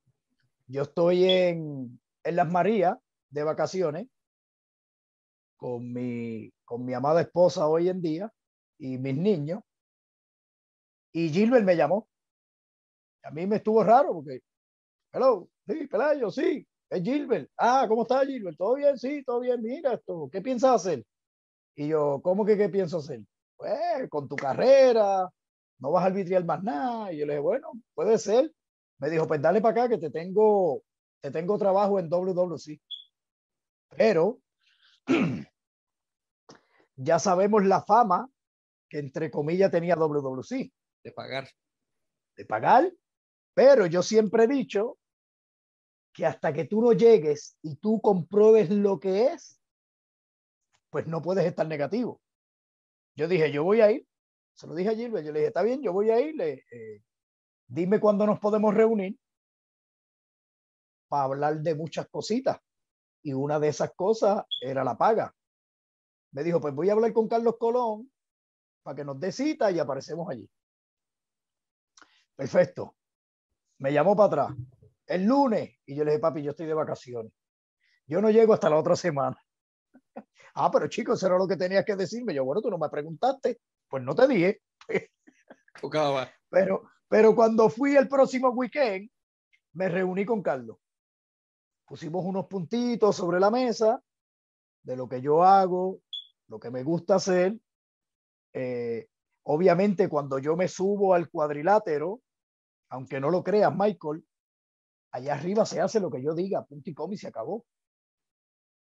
Yo estoy en, en Las Marías de vacaciones con mi, con mi amada esposa hoy en día y mis niños. Y Gilbert me llamó. A mí me estuvo raro porque, hello, sí, Pelayo, sí, es Gilbert. Ah, ¿cómo está Gilbert? ¿Todo bien? Sí, todo bien. Mira esto, ¿qué piensas hacer? Y yo, ¿cómo que qué pienso hacer? Pues con tu carrera, no vas a arbitriar más nada. Y yo le dije, bueno, puede ser. Me dijo, pues dale para acá que te tengo, te tengo trabajo en WWC. Pero ya sabemos la fama que entre comillas tenía WWC. De pagar. De pagar. Pero yo siempre he dicho que hasta que tú no llegues y tú compruebes lo que es, pues no puedes estar negativo. Yo dije, yo voy a ir. Se lo dije a Gilbert, yo le dije, está bien, yo voy a ir. Eh, dime cuándo nos podemos reunir para hablar de muchas cositas. Y una de esas cosas era la paga. Me dijo, pues voy a hablar con Carlos Colón para que nos dé cita y aparecemos allí. Perfecto. Me llamó para atrás. El lunes. Y yo le dije, papi, yo estoy de vacaciones. Yo no llego hasta la otra semana. ah, pero chicos, eso era lo que tenías que decirme. Yo, bueno, tú no me preguntaste. Pues no te dije. pero, pero cuando fui el próximo weekend, me reuní con Carlos. Pusimos unos puntitos sobre la mesa de lo que yo hago, lo que me gusta hacer. Eh, obviamente, cuando yo me subo al cuadrilátero, aunque no lo creas, Michael, allá arriba se hace lo que yo diga, punto y coma y se acabó.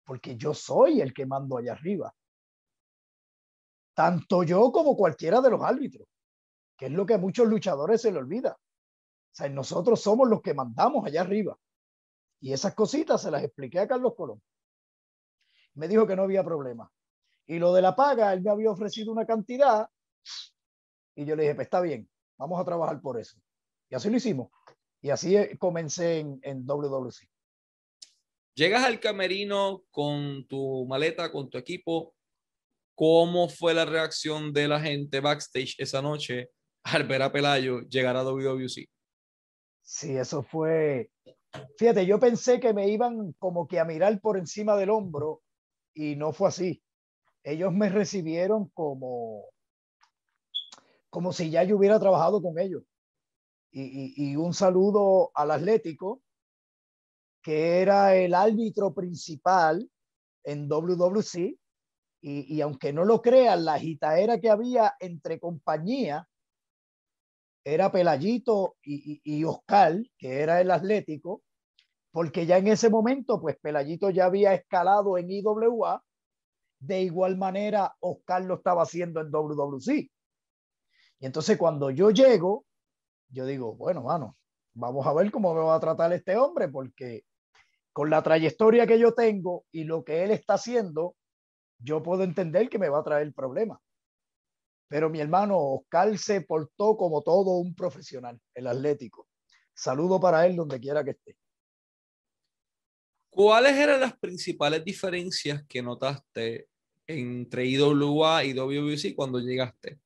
Porque yo soy el que mando allá arriba. Tanto yo como cualquiera de los árbitros, que es lo que a muchos luchadores se le olvida. O sea, nosotros somos los que mandamos allá arriba. Y esas cositas se las expliqué a Carlos Colón. Me dijo que no había problema. Y lo de la paga, él me había ofrecido una cantidad y yo le dije, pues está bien, vamos a trabajar por eso. Y así lo hicimos. Y así eh, comencé en, en WWC. Llegas al camerino con tu maleta, con tu equipo. ¿Cómo fue la reacción de la gente backstage esa noche al ver a Pelayo llegar a WWC? Sí, eso fue. Fíjate, yo pensé que me iban como que a mirar por encima del hombro y no fue así. Ellos me recibieron como, como si ya yo hubiera trabajado con ellos. Y, un saludo al Atlético, que era el árbitro principal en WWC. Y, y aunque no lo crean, la gitaera que había entre compañía era Pelayito y, y, Oscar, que era el Atlético, porque ya en ese momento, pues Pelayito ya había escalado en IWA, de igual manera Oscar lo estaba haciendo en WWC. Y entonces cuando yo llego, yo digo, bueno, mano, vamos a ver cómo me va a tratar este hombre, porque con la trayectoria que yo tengo y lo que él está haciendo, yo puedo entender que me va a traer problemas. Pero mi hermano Oscar se portó como todo un profesional, el atlético. Saludo para él donde quiera que esté. ¿Cuáles eran las principales diferencias que notaste entre IWA y WBC cuando llegaste?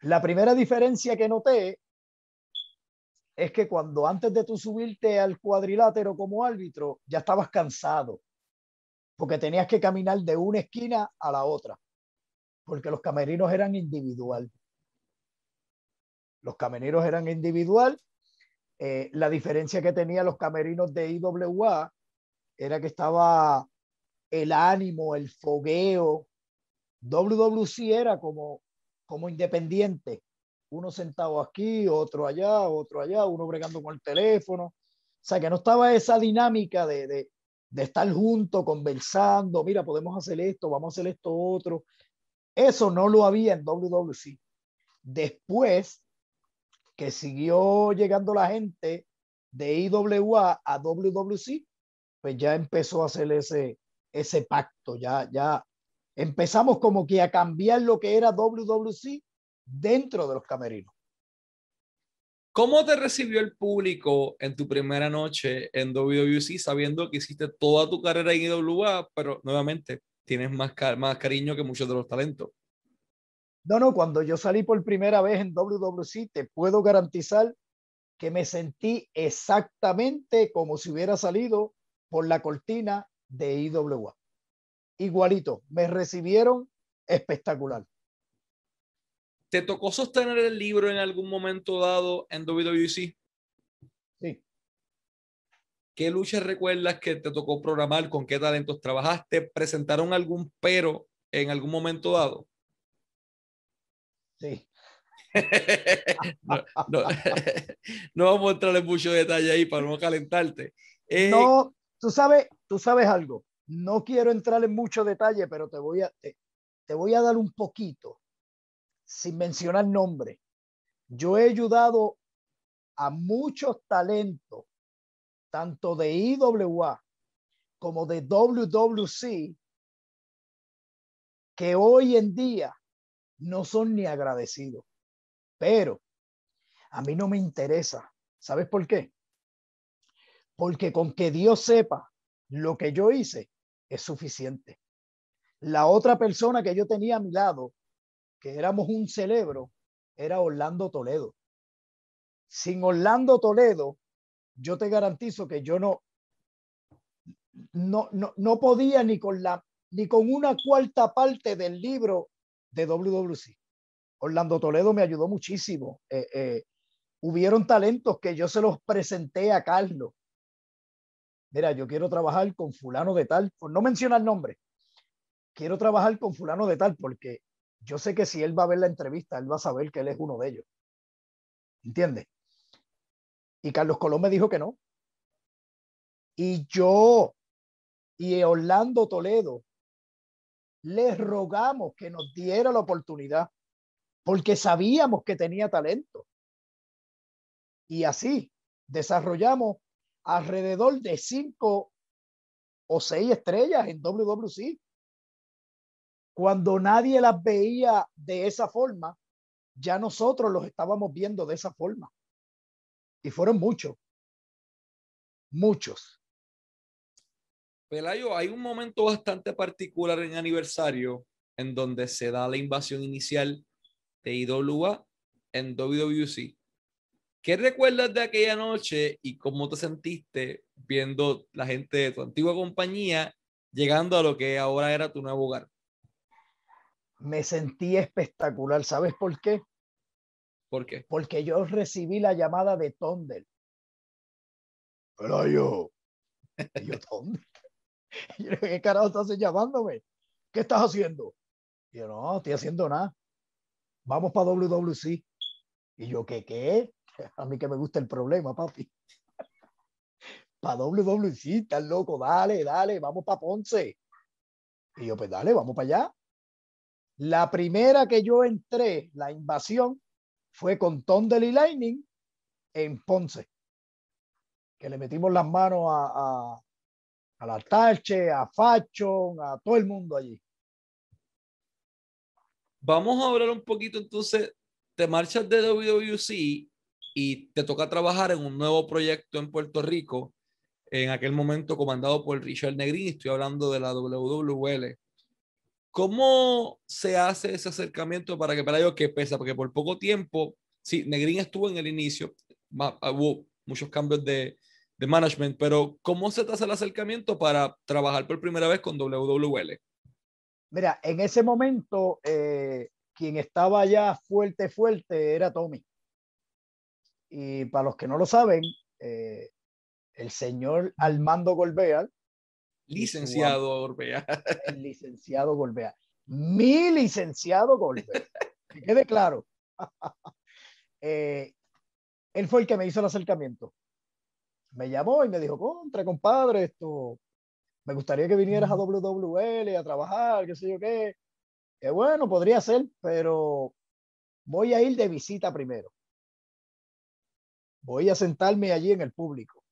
La primera diferencia que noté es que cuando antes de tú subirte al cuadrilátero como árbitro, ya estabas cansado, porque tenías que caminar de una esquina a la otra, porque los camerinos eran individual. Los camerinos eran individual. Eh, la diferencia que tenían los camerinos de IWA era que estaba el ánimo, el fogueo. WWC era como, como independiente. Uno sentado aquí, otro allá, otro allá, uno bregando con el teléfono. O sea, que no estaba esa dinámica de, de estar juntos, conversando, mira, podemos hacer esto, vamos a hacer esto otro. Eso no lo había en WWC. Después que siguió llegando la gente de IWA a WWC, pues ya empezó a hacer ese, ese pacto, ya, ya empezamos como que a cambiar lo que era WWC dentro de los camerinos. ¿Cómo te recibió el público en tu primera noche en WWC sabiendo que hiciste toda tu carrera en IWA, pero nuevamente tienes más, más cariño que muchos de los talentos? No, no, cuando yo salí por primera vez en WWC, te puedo garantizar que me sentí exactamente como si hubiera salido por la cortina de IWA. Igualito, me recibieron espectacular. ¿Te tocó sostener el libro en algún momento dado en WWC? Sí. ¿Qué luchas recuerdas que te tocó programar? ¿Con qué talentos trabajaste? ¿Presentaron algún pero en algún momento dado? Sí. no, no, vamos a entrar en mucho detalle ahí para no calentarte. Eh, no, tú sabes, tú sabes algo. No quiero entrar en mucho detalle, pero te voy a, te, voy a dar un poquito, sin mencionar nombre. Yo he ayudado a muchos talentos, tanto de IWA como de WWC, que hoy en día no son ni agradecidos. Pero a mí no me interesa. ¿Sabes por qué? Porque con que Dios sepa lo que yo hice es suficiente. La otra persona que yo tenía a mi lado, que éramos un celebro, era Orlando Toledo. Sin Orlando Toledo, yo te garantizo que yo no, no, no, no podía ni con la ni con una cuarta parte del libro de WWC. Orlando Toledo me ayudó muchísimo. Eh, eh, hubieron talentos que yo se los presenté a Carlos. Mira, yo quiero trabajar con fulano de tal, por no mencionar nombre. Quiero trabajar con fulano de tal porque yo sé que si él va a ver la entrevista, él va a saber que él es uno de ellos. ¿Entiendes? Y Carlos Colón me dijo que no. Y yo y Orlando Toledo le rogamos que nos diera la oportunidad porque sabíamos que tenía talento. Y así desarrollamos alrededor de cinco o seis estrellas en WWC. Cuando nadie las veía de esa forma, ya nosotros los estábamos viendo de esa forma. Y fueron muchos, muchos. Pelayo, hay un momento bastante particular en aniversario en donde se da la invasión inicial de IWA en WWC. ¿Qué recuerdas de aquella noche y cómo te sentiste viendo la gente de tu antigua compañía llegando a lo que ahora era tu nuevo hogar? Me sentí espectacular. ¿Sabes por qué? ¿Por qué? Porque yo recibí la llamada de Tondel. Pelayo. yo, Tondel. ¿qué carajo estás llamándome? ¿Qué estás haciendo? Y yo, no, estoy haciendo nada. Vamos para WWC. Y yo, ¿qué qué? A mí que me gusta el problema, papi. para WWC, estás loco, dale, dale, vamos para Ponce. Y yo, pues dale, vamos para allá. La primera que yo entré, la invasión, fue con Tondel y Lightning en Ponce. Que le metimos las manos a, a la Tache, a Fashion, a todo el mundo allí. Vamos a hablar un poquito entonces, te marchas de WWC y te toca trabajar en un nuevo proyecto en Puerto Rico, en aquel momento comandado por Richard Negrín, estoy hablando de la WWL. ¿Cómo se hace ese acercamiento para que para ellos que pesa? Porque por poco tiempo, sí, Negrín estuvo en el inicio, hubo muchos cambios de, de management, pero ¿cómo se te hace el acercamiento para trabajar por primera vez con WWL? Mira, en ese momento, eh, quien estaba ya fuerte, fuerte era Tommy. Y para los que no lo saben, eh, el señor Armando Golbea. Licenciado Golbea. El licenciado Golbea. Mi licenciado Golbea. Que quede claro. Eh, él fue el que me hizo el acercamiento me llamó y me dijo, contra, compadre, esto, me gustaría que vinieras a WWL a trabajar, qué sé yo qué. Que bueno, podría ser, pero voy a ir de visita primero. Voy a sentarme allí en el público.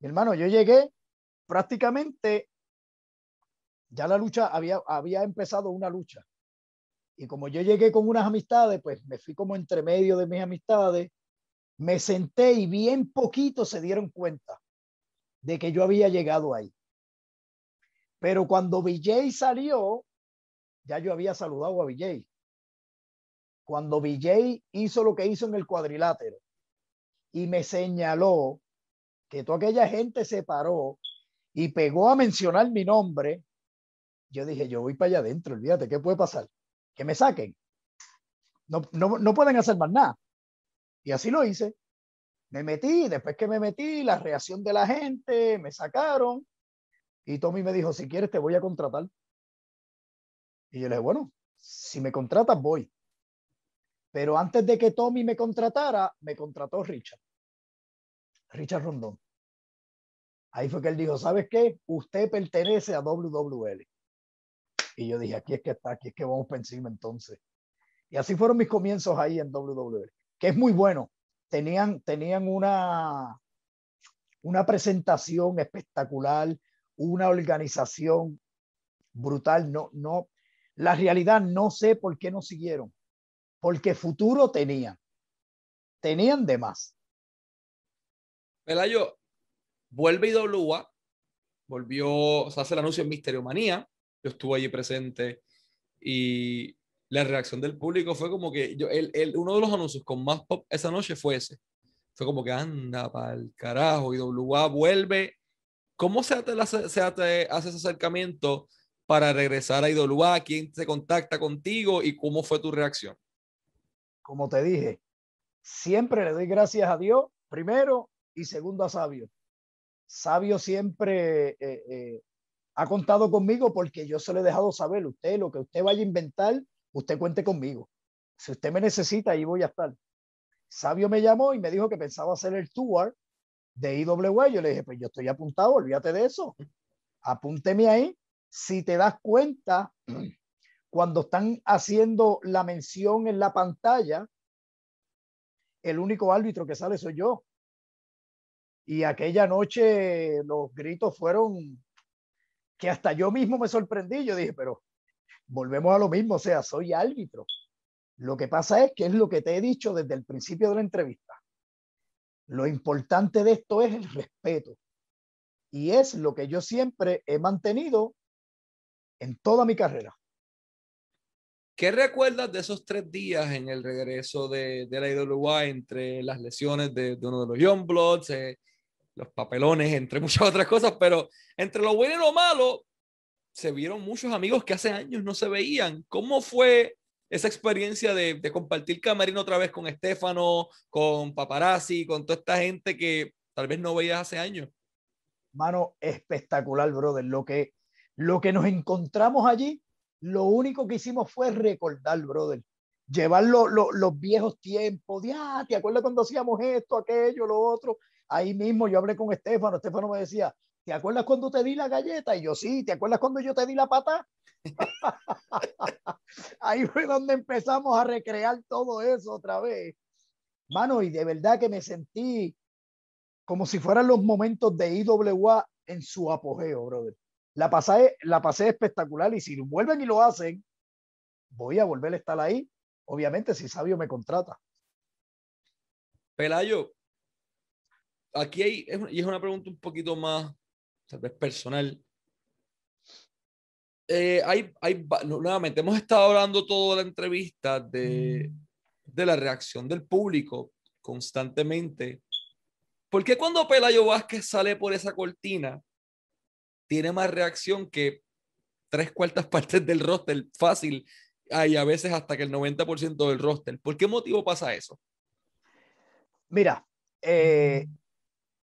Mi hermano, yo llegué prácticamente, ya la lucha, había, había empezado una lucha. Y como yo llegué con unas amistades, pues me fui como entre medio de mis amistades me senté y bien poquito se dieron cuenta de que yo había llegado ahí. Pero cuando Vijay salió, ya yo había saludado a Vijay. Cuando Vijay hizo lo que hizo en el cuadrilátero y me señaló que toda aquella gente se paró y pegó a mencionar mi nombre, yo dije, yo voy para allá adentro, olvídate, ¿qué puede pasar? Que me saquen. No, no, no pueden hacer más nada. Y así lo hice. Me metí, después que me metí, la reacción de la gente, me sacaron. Y Tommy me dijo, si quieres te voy a contratar. Y yo le dije, bueno, si me contratas, voy. Pero antes de que Tommy me contratara, me contrató Richard. Richard Rondón. Ahí fue que él dijo, ¿sabes qué? Usted pertenece a WWL. Y yo dije, aquí es que está, aquí es que vamos para encima entonces. Y así fueron mis comienzos ahí en WWL que es muy bueno. Tenían, tenían una, una presentación espectacular, una organización brutal. No, no, La realidad no sé por qué no siguieron, porque futuro tenían, tenían de más. Pelayo, vuelve IWA, volvió, se hace el anuncio en Misterio Manía, yo estuve allí presente y la reacción del público fue como que yo, el, el, uno de los anuncios con más pop esa noche fue ese. Fue como que anda para el carajo, IWA vuelve. ¿Cómo se, hace, se hace ese acercamiento para regresar a IWA? ¿Quién se contacta contigo y cómo fue tu reacción? Como te dije, siempre le doy gracias a Dios, primero, y segundo a Sabio. Sabio siempre eh, eh, ha contado conmigo porque yo se lo he dejado saber, usted lo que usted vaya a inventar, usted cuente conmigo. Si usted me necesita, ahí voy a estar. Sabio me llamó y me dijo que pensaba hacer el tour de IWA. Yo le dije, pues yo estoy apuntado, olvídate de eso. Apúnteme ahí. Si te das cuenta, cuando están haciendo la mención en la pantalla, el único árbitro que sale soy yo. Y aquella noche los gritos fueron que hasta yo mismo me sorprendí. Yo dije, pero volvemos a lo mismo, o sea, soy árbitro. Lo que pasa es que es lo que te he dicho desde el principio de la entrevista. Lo importante de esto es el respeto. Y es lo que yo siempre he mantenido en toda mi carrera. ¿Qué recuerdas de esos tres días en el regreso de, de la IWA entre las lesiones de, de uno de los Youngbloods, eh, los papelones, entre muchas otras cosas, pero entre lo bueno y lo malo, se vieron muchos amigos que hace años no se veían. ¿Cómo fue esa experiencia de, de compartir camerino otra vez con Estefano, con Paparazzi, con toda esta gente que tal vez no veías hace años? Mano, espectacular, brother. Lo que, lo que nos encontramos allí, lo único que hicimos fue recordar, brother. Llevar lo, lo, los viejos tiempos. De, ah, ¿te acuerdas cuando hacíamos esto, aquello, lo otro? Ahí mismo yo hablé con Estefano. Estefano me decía, ¿te acuerdas cuando te di la galleta? Y yo, sí, ¿te acuerdas cuando yo te di la pata? Ahí fue donde empezamos a recrear todo eso otra vez. Mano, y de verdad que me sentí como si fueran los momentos de IWA en su apogeo, brother. La pasé, la pasé espectacular y si vuelven y lo hacen, voy a volver a estar ahí. Obviamente, si Sabio me contrata. Pelayo, aquí hay, y es una pregunta un poquito más, tal vez personal. Eh, hay, hay, nuevamente, hemos estado hablando toda la entrevista de, de la reacción del público constantemente. ¿Por qué cuando Pelayo Vázquez sale por esa cortina tiene más reacción que tres cuartas partes del roster fácil y a veces hasta que el 90% del roster? ¿Por qué motivo pasa eso? Mira, eh,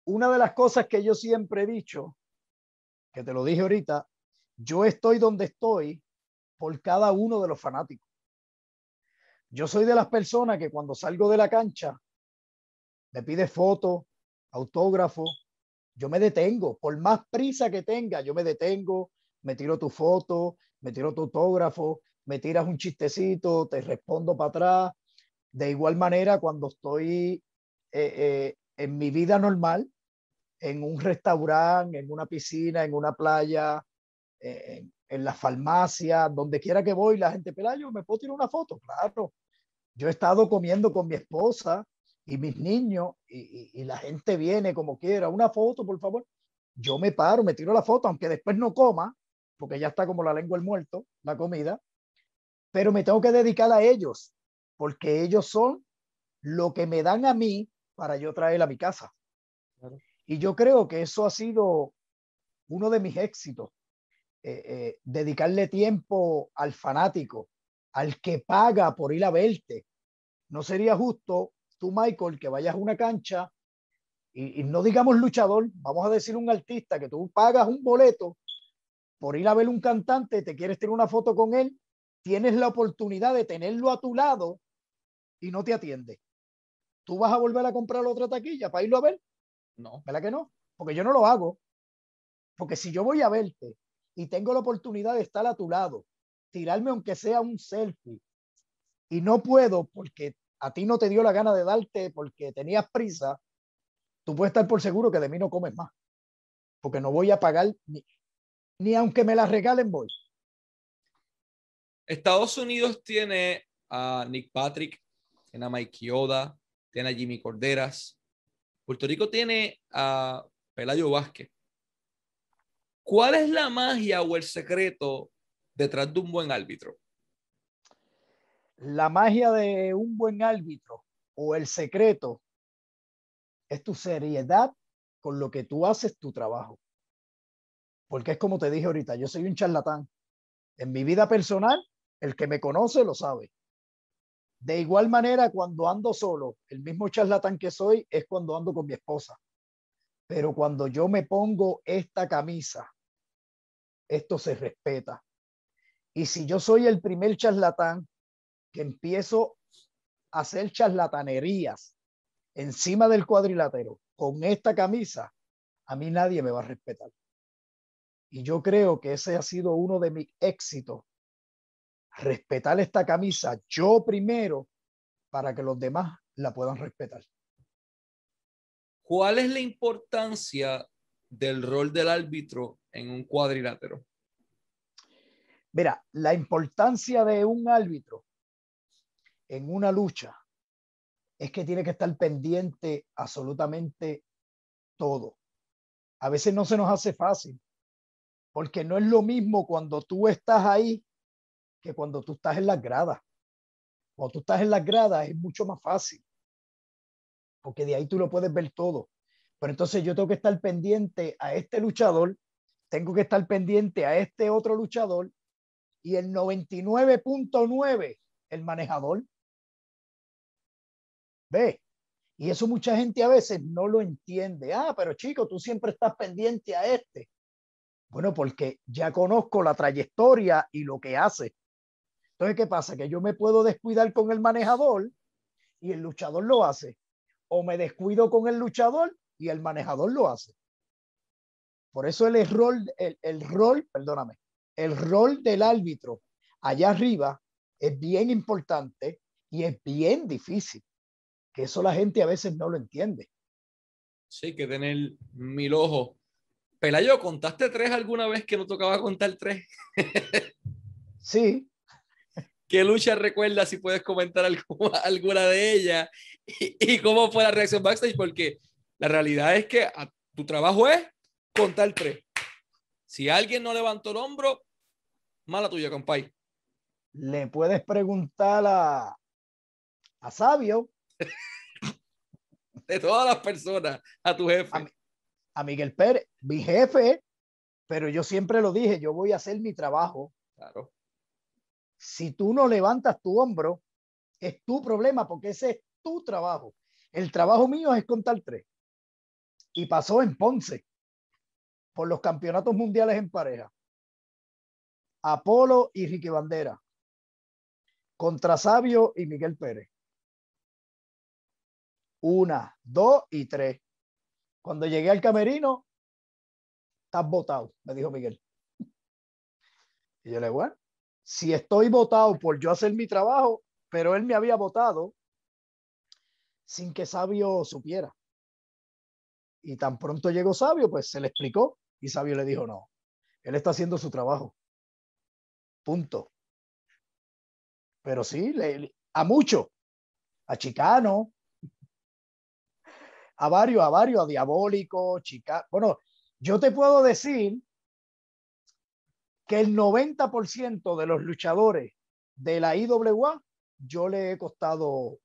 una de las cosas que yo siempre he dicho, que te lo dije ahorita, yo estoy donde estoy por cada uno de los fanáticos. Yo soy de las personas que cuando salgo de la cancha me pide fotos, autógrafo, yo me detengo, por más prisa que tenga, yo me detengo, me tiro tu foto, me tiro tu autógrafo, me tiras un chistecito, te respondo para atrás. De igual manera, cuando estoy eh, eh, en mi vida normal, en un restaurante, en una piscina, en una playa, en, la farmacia, donde quiera que voy, la gente, Pelayo, ¿me puedo tirar una foto? Claro. Yo he estado comiendo con mi esposa y mis niños y, la gente viene como quiera, una foto, por favor. Yo me paro, me tiro la foto, aunque después no coma, porque ya está como la lengua del muerto, la comida, pero me tengo que dedicar a ellos, porque ellos son lo que me dan a mí para yo traer a mi casa. Claro. Y yo creo que eso ha sido uno de mis éxitos, eh, eh, dedicarle tiempo al fanático, al que paga por ir a verte. No sería justo tú, Michael, que vayas a una cancha y, y, no digamos luchador, vamos a decir un artista, que tú pagas un boleto por ir a ver un cantante, te quieres tener una foto con él, tienes la oportunidad de tenerlo a tu lado y no te atiende. ¿Tú vas a volver a comprar otra taquilla para irlo a ver? No. ¿Verdad que no? Porque yo no lo hago. Porque si yo voy a verte y tengo la oportunidad de estar a tu lado, tirarme aunque sea un selfie, y no puedo porque a ti no te dio la gana de darte porque tenías prisa, tú puedes estar por seguro que de mí no comes más. Porque no voy a pagar ni, ni aunque me la regalen voy. Estados Unidos tiene a Nick Patrick, tiene a Mike Yoda, tiene a Jimmy Corderas. Puerto Rico tiene a Pelayo Vázquez. ¿Cuál es la magia o el secreto detrás de un buen árbitro? La magia de un buen árbitro o el secreto es tu seriedad con lo que tú haces tu trabajo. Porque es como te dije ahorita, yo soy un charlatán. En mi vida personal, el que me conoce lo sabe. De igual manera, cuando ando solo, el mismo charlatán que soy es cuando ando con mi esposa. Pero cuando yo me pongo esta camisa, esto se respeta. Y si yo soy el primer charlatán que empiezo a hacer charlatanerías encima del cuadrilátero con esta camisa, a mí nadie me va a respetar. Y yo creo que ese ha sido uno de mis éxitos respetar esta camisa yo primero para que los demás la puedan respetar. ¿Cuál es la importancia del rol del árbitro en un cuadrilátero? Mira, la importancia de un árbitro en una lucha es que tiene que estar pendiente absolutamente todo. A veces no se nos hace fácil, porque no es lo mismo cuando tú estás ahí que cuando tú estás en las gradas. Cuando tú estás en las gradas es mucho más fácil, porque de ahí tú lo puedes ver todo. Pero entonces yo tengo que estar pendiente a este luchador, tengo que estar pendiente a este otro luchador y el 99.9 el manejador. Ve, y eso mucha gente a veces no lo entiende. Ah, pero chico, tú siempre estás pendiente a este. Bueno, porque ya conozco la trayectoria y lo que hace. Entonces, ¿qué pasa? Que yo me puedo descuidar con el manejador y el luchador lo hace. O me descuido con el luchador y el manejador lo hace. Por eso el rol, el, el rol, perdóname, el rol del árbitro allá arriba es bien importante y es bien difícil. Que eso la gente a veces no lo entiende. Sí, que tener mil ojos. Pelayo, ¿contaste tres alguna vez que no tocaba contar tres? sí, ¿Qué lucha recuerdas si puedes comentar alguna, de ellas? Y, cómo fue la reacción backstage? Porque la realidad es que tu trabajo es contar tres. Si alguien no levantó el hombro, mala tuya, compay. Le puedes preguntar a, a Sabio. de todas las personas, a tu jefe. A, a Miguel Pérez, mi jefe, pero yo siempre lo dije, yo voy a hacer mi trabajo. Claro si tú no levantas tu hombro, es tu problema porque ese es tu trabajo. El trabajo mío es contar tres. Y pasó en Ponce por los campeonatos mundiales en pareja. Apolo y Ricky Bandera. Contra Sabio y Miguel Pérez. Una, dos y tres. Cuando llegué al camerino, estás votado, me dijo Miguel. Y yo le bueno, si estoy votado por yo hacer mi trabajo, pero él me había votado sin que Sabio supiera. Y tan pronto llegó Sabio, pues se le explicó y Sabio le dijo, no, él está haciendo su trabajo. Punto. Pero sí, le, a mucho, a Chicano, a varios, a varios, a Diabólico, Chica. Bueno, yo te puedo decir que el 90% de los luchadores de la IWA yo le he costado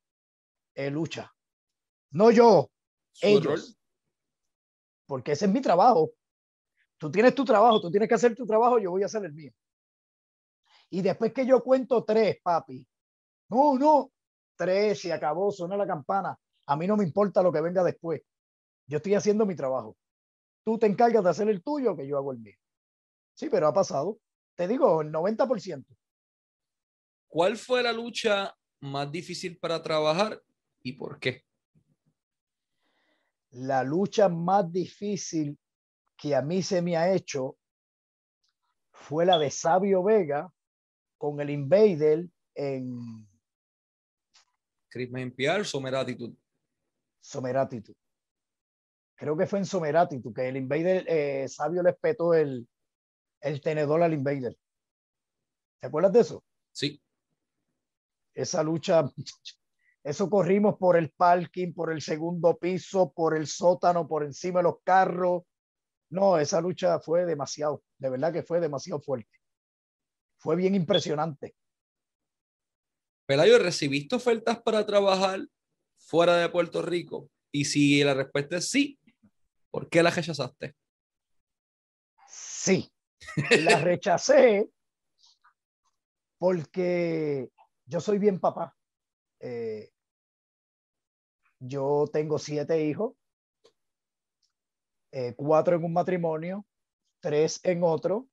eh, lucha. No yo, ellos. Porque ese es mi trabajo. Tú tienes tu trabajo, tú tienes que hacer tu trabajo, yo voy a hacer el mío. Y después que yo cuento tres, papi. No, no, tres, y acabó, suena la campana. A mí no me importa lo que venga después. Yo estoy haciendo mi trabajo. Tú te encargas de hacer el tuyo, que yo hago el mío. Sí, pero ha pasado. Te digo, el 90%. ¿Cuál fue la lucha más difícil para trabajar y por qué? La lucha más difícil que a mí se me ha hecho fue la de Sabio Vega con el Invader en Christmas PR, Someratitud. Someratitud. Creo que fue en Someratitud que el Invader eh, Sabio le petó el, el tenedor al Invader. ¿Te acuerdas de eso? Sí. Esa lucha, eso corrimos por el parking, por el segundo piso, por el sótano, por encima de los carros. No, esa lucha fue demasiado, de verdad que fue demasiado fuerte. Fue bien impresionante. Pelayo, ¿recibiste ofertas para trabajar fuera de Puerto Rico? Y si la respuesta es sí, ¿por qué la rechazaste? Sí, la rechacé porque yo soy bien papá. Eh, yo tengo siete hijos, eh, cuatro en un matrimonio, tres en otro,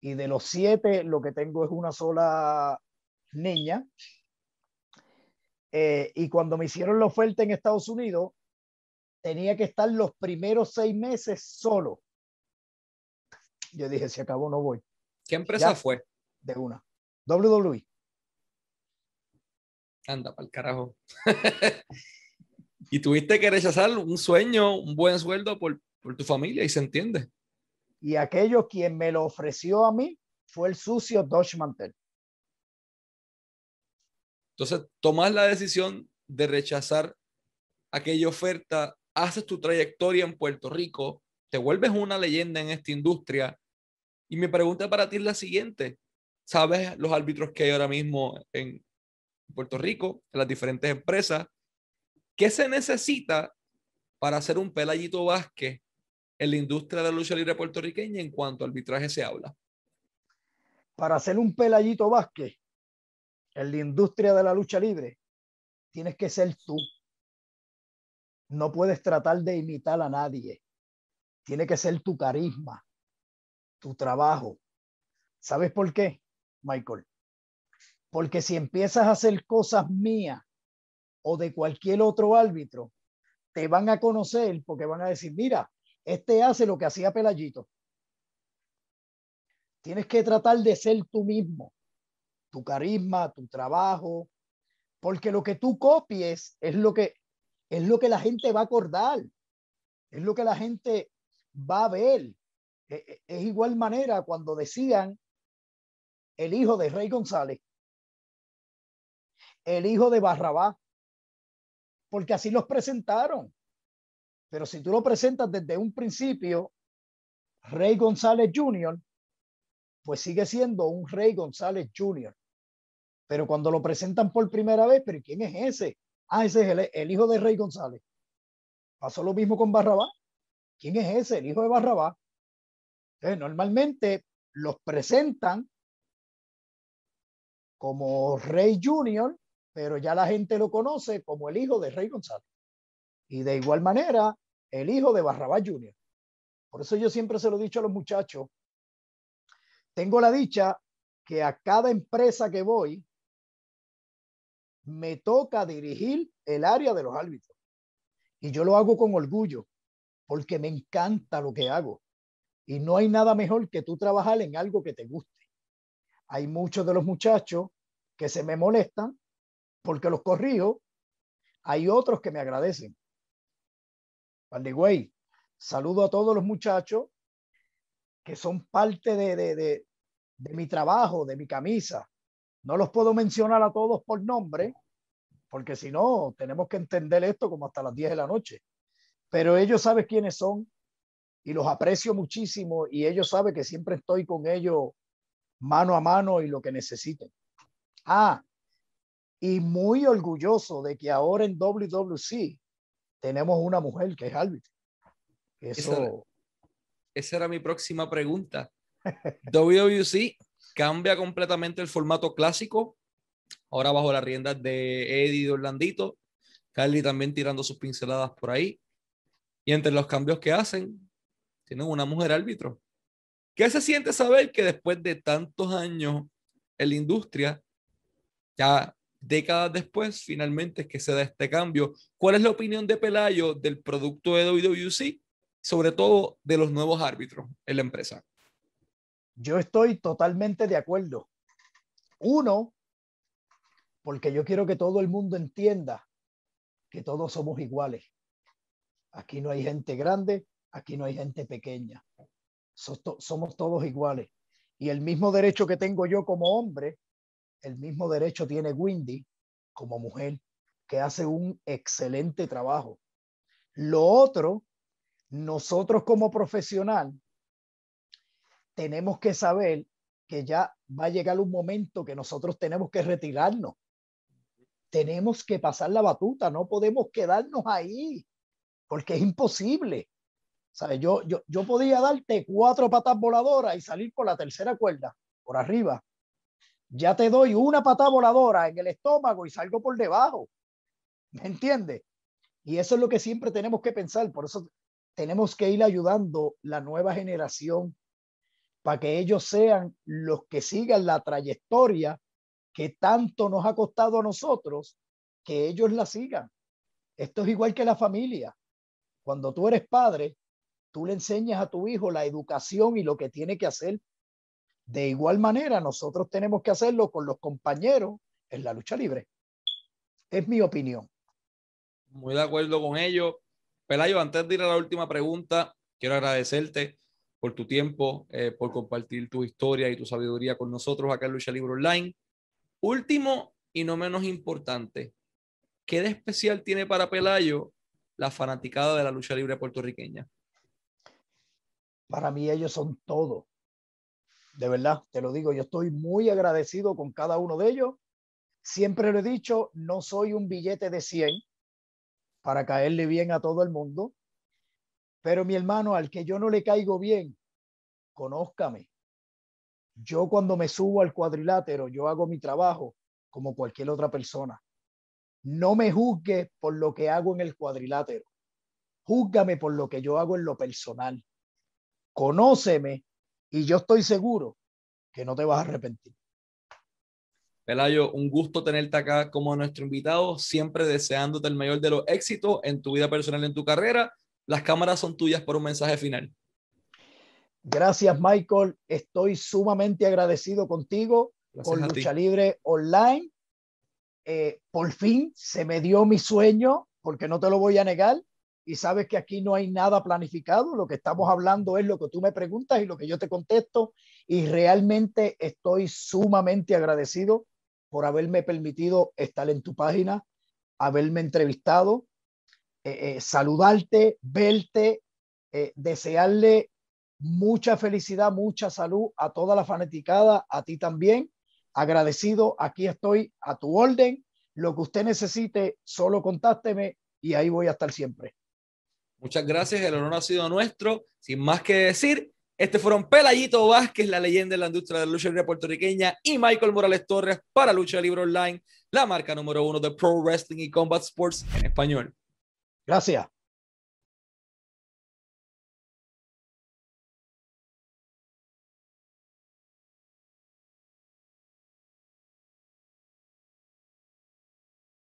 y de los siete lo que tengo es una sola niña. Eh, y cuando me hicieron la oferta en Estados Unidos, tenía que estar los primeros seis meses solo. Yo dije, si acabó, no voy. ¿Qué empresa fue? De una. WWE. Anda, para el carajo. y tuviste que rechazar un sueño, un buen sueldo por, por tu familia, y se entiende. Y aquello quien me lo ofreció a mí fue el sucio Dodge Mantel. Entonces, tomas la decisión de rechazar aquella oferta, haces tu trayectoria en Puerto Rico, te vuelves una leyenda en esta industria. Y mi pregunta para ti es la siguiente. ¿Sabes los árbitros que hay ahora mismo en Puerto Rico, en las diferentes empresas? ¿Qué se necesita para hacer un Pelayito Vázquez en la industria de la lucha libre puertorriqueña en cuanto a arbitraje se habla? Para hacer un Pelayito Vázquez en la industria de la lucha libre, tienes que ser tú. No puedes tratar de imitar a nadie. Tiene que ser tu carisma, tu trabajo. ¿Sabes por qué, Michael? Porque si empiezas a hacer cosas mías o de cualquier otro árbitro, te van a conocer porque van a decir, mira, este hace lo que hacía Pelayito. Tienes que tratar de ser tú mismo, tu carisma, tu trabajo, porque lo que tú copies es lo que es lo que la gente va a acordar, es lo que la gente va a ver. E, e, es igual manera cuando decían el hijo de Rey González, el hijo de Barrabá, porque así los presentaron. Pero si tú lo presentas desde un principio, Rey González Jr., pues sigue siendo un Rey González Jr. Pero cuando lo presentan por primera vez, ¿pero quién es ese? Ah, ese es el, hijo de Rey González. Pasó lo mismo con Barrabá. ¿Quién es ese? El hijo de Barrabá. normalmente los presentan como Rey Junior, pero ya la gente lo conoce como el hijo de Rey González. Y de igual manera, el hijo de Barrabás Jr. Por eso yo siempre se lo he dicho a los muchachos. Tengo la dicha que a cada empresa que voy, me toca dirigir el área de los árbitros. Y yo lo hago con orgullo, porque me encanta lo que hago. Y no hay nada mejor que tú trabajar en algo que te guste. Hay muchos de los muchachos que se me molestan porque los corrijo. Hay otros que me agradecen. Güey, saludo a todos los muchachos que son parte de, de, de, de mi trabajo, de mi camisa. No los puedo mencionar a todos por nombre, porque si no, tenemos que entender esto como hasta las 10 de la noche. Pero ellos saben quiénes son y los aprecio muchísimo y ellos saben que siempre estoy con ellos mano a mano y lo que necesiten. Ah, y muy orgulloso de que ahora en WWC tenemos una mujer que es árbitro. Eso... Esa, era mi próxima pregunta. WWC cambia completamente el formato clásico, ahora bajo las riendas de Eddie de Orlandito, Carly también tirando sus pinceladas por ahí. Y entre los cambios que hacen, tienen una mujer árbitro. ¿Qué se siente saber que después de tantos años en la industria, ya décadas después, finalmente es que se da este cambio. ¿Cuál es la opinión de Pelayo del producto de WWC, sobre todo de los nuevos árbitros en la empresa? Yo estoy totalmente de acuerdo. Uno, porque yo quiero que todo el mundo entienda que todos somos iguales. Aquí no hay gente grande, aquí no hay gente pequeña. Somos todos iguales. Y el mismo derecho que tengo yo como hombre, el mismo derecho tiene Windy como mujer, que hace un excelente trabajo. Lo otro, nosotros como profesional tenemos que saber que ya va a llegar un momento que nosotros tenemos que retirarnos. Tenemos que pasar la batuta, no podemos quedarnos ahí, porque es imposible. ¿Sabes? Yo, yo, yo podía darte cuatro patas voladoras y salir por la tercera cuerda, por arriba. Ya te doy una patada voladora en el estómago y salgo por debajo. ¿Me entiendes? Y eso es lo que siempre tenemos que pensar. Por eso tenemos que ir ayudando la nueva generación para que ellos sean los que sigan la trayectoria que tanto nos ha costado a nosotros, que ellos la sigan. Esto es igual que la familia. Cuando tú eres padre, tú le enseñas a tu hijo la educación y lo que tiene que hacer. De igual manera, nosotros tenemos que hacerlo con los compañeros en la lucha libre. Es mi opinión. Muy de acuerdo con ello. Pelayo, antes de ir a la última pregunta, quiero agradecerte por tu tiempo, eh, por compartir tu historia y tu sabiduría con nosotros acá en Lucha Libre Online. Último y no menos importante, ¿qué de especial tiene para Pelayo la fanaticada de la lucha libre puertorriqueña? Para mí ellos son todo. De verdad, te lo digo, yo estoy muy agradecido con cada uno de ellos. Siempre lo he dicho, no soy un billete de 100 para caerle bien a todo el mundo. Pero mi hermano, al que yo no le caigo bien, conózcame. Yo cuando me subo al cuadrilátero, yo hago mi trabajo como cualquier otra persona. No me juzgue por lo que hago en el cuadrilátero. Júzgame por lo que yo hago en lo personal. Conóceme y yo estoy seguro que no te vas a arrepentir. Pelayo, un gusto tenerte acá como nuestro invitado, siempre deseándote el mayor de los éxitos en tu vida personal, en tu carrera. Las cámaras son tuyas por un mensaje final. Gracias, Michael. Estoy sumamente agradecido contigo con Lucha Libre Online. Eh, por fin se me dio mi sueño, porque no te lo voy a negar. Y sabes que aquí no hay nada planificado. Lo que estamos hablando es lo que tú me preguntas y lo que yo te contesto. Y realmente estoy sumamente agradecido por haberme permitido estar en tu página, haberme entrevistado, eh, eh, saludarte, verte, eh, desearle mucha felicidad, mucha salud a toda la fanaticada, a ti también. Agradecido, aquí estoy a tu orden. Lo que usted necesite, solo contácteme y ahí voy a estar siempre. Muchas gracias, el honor ha sido nuestro. Sin más que decir, este fueron Pelayito Vázquez, la leyenda de la industria de la lucha libre puertorriqueña, y Michael Morales Torres para Lucha Libre Online, la marca número uno de Pro Wrestling y Combat Sports en español. Gracias.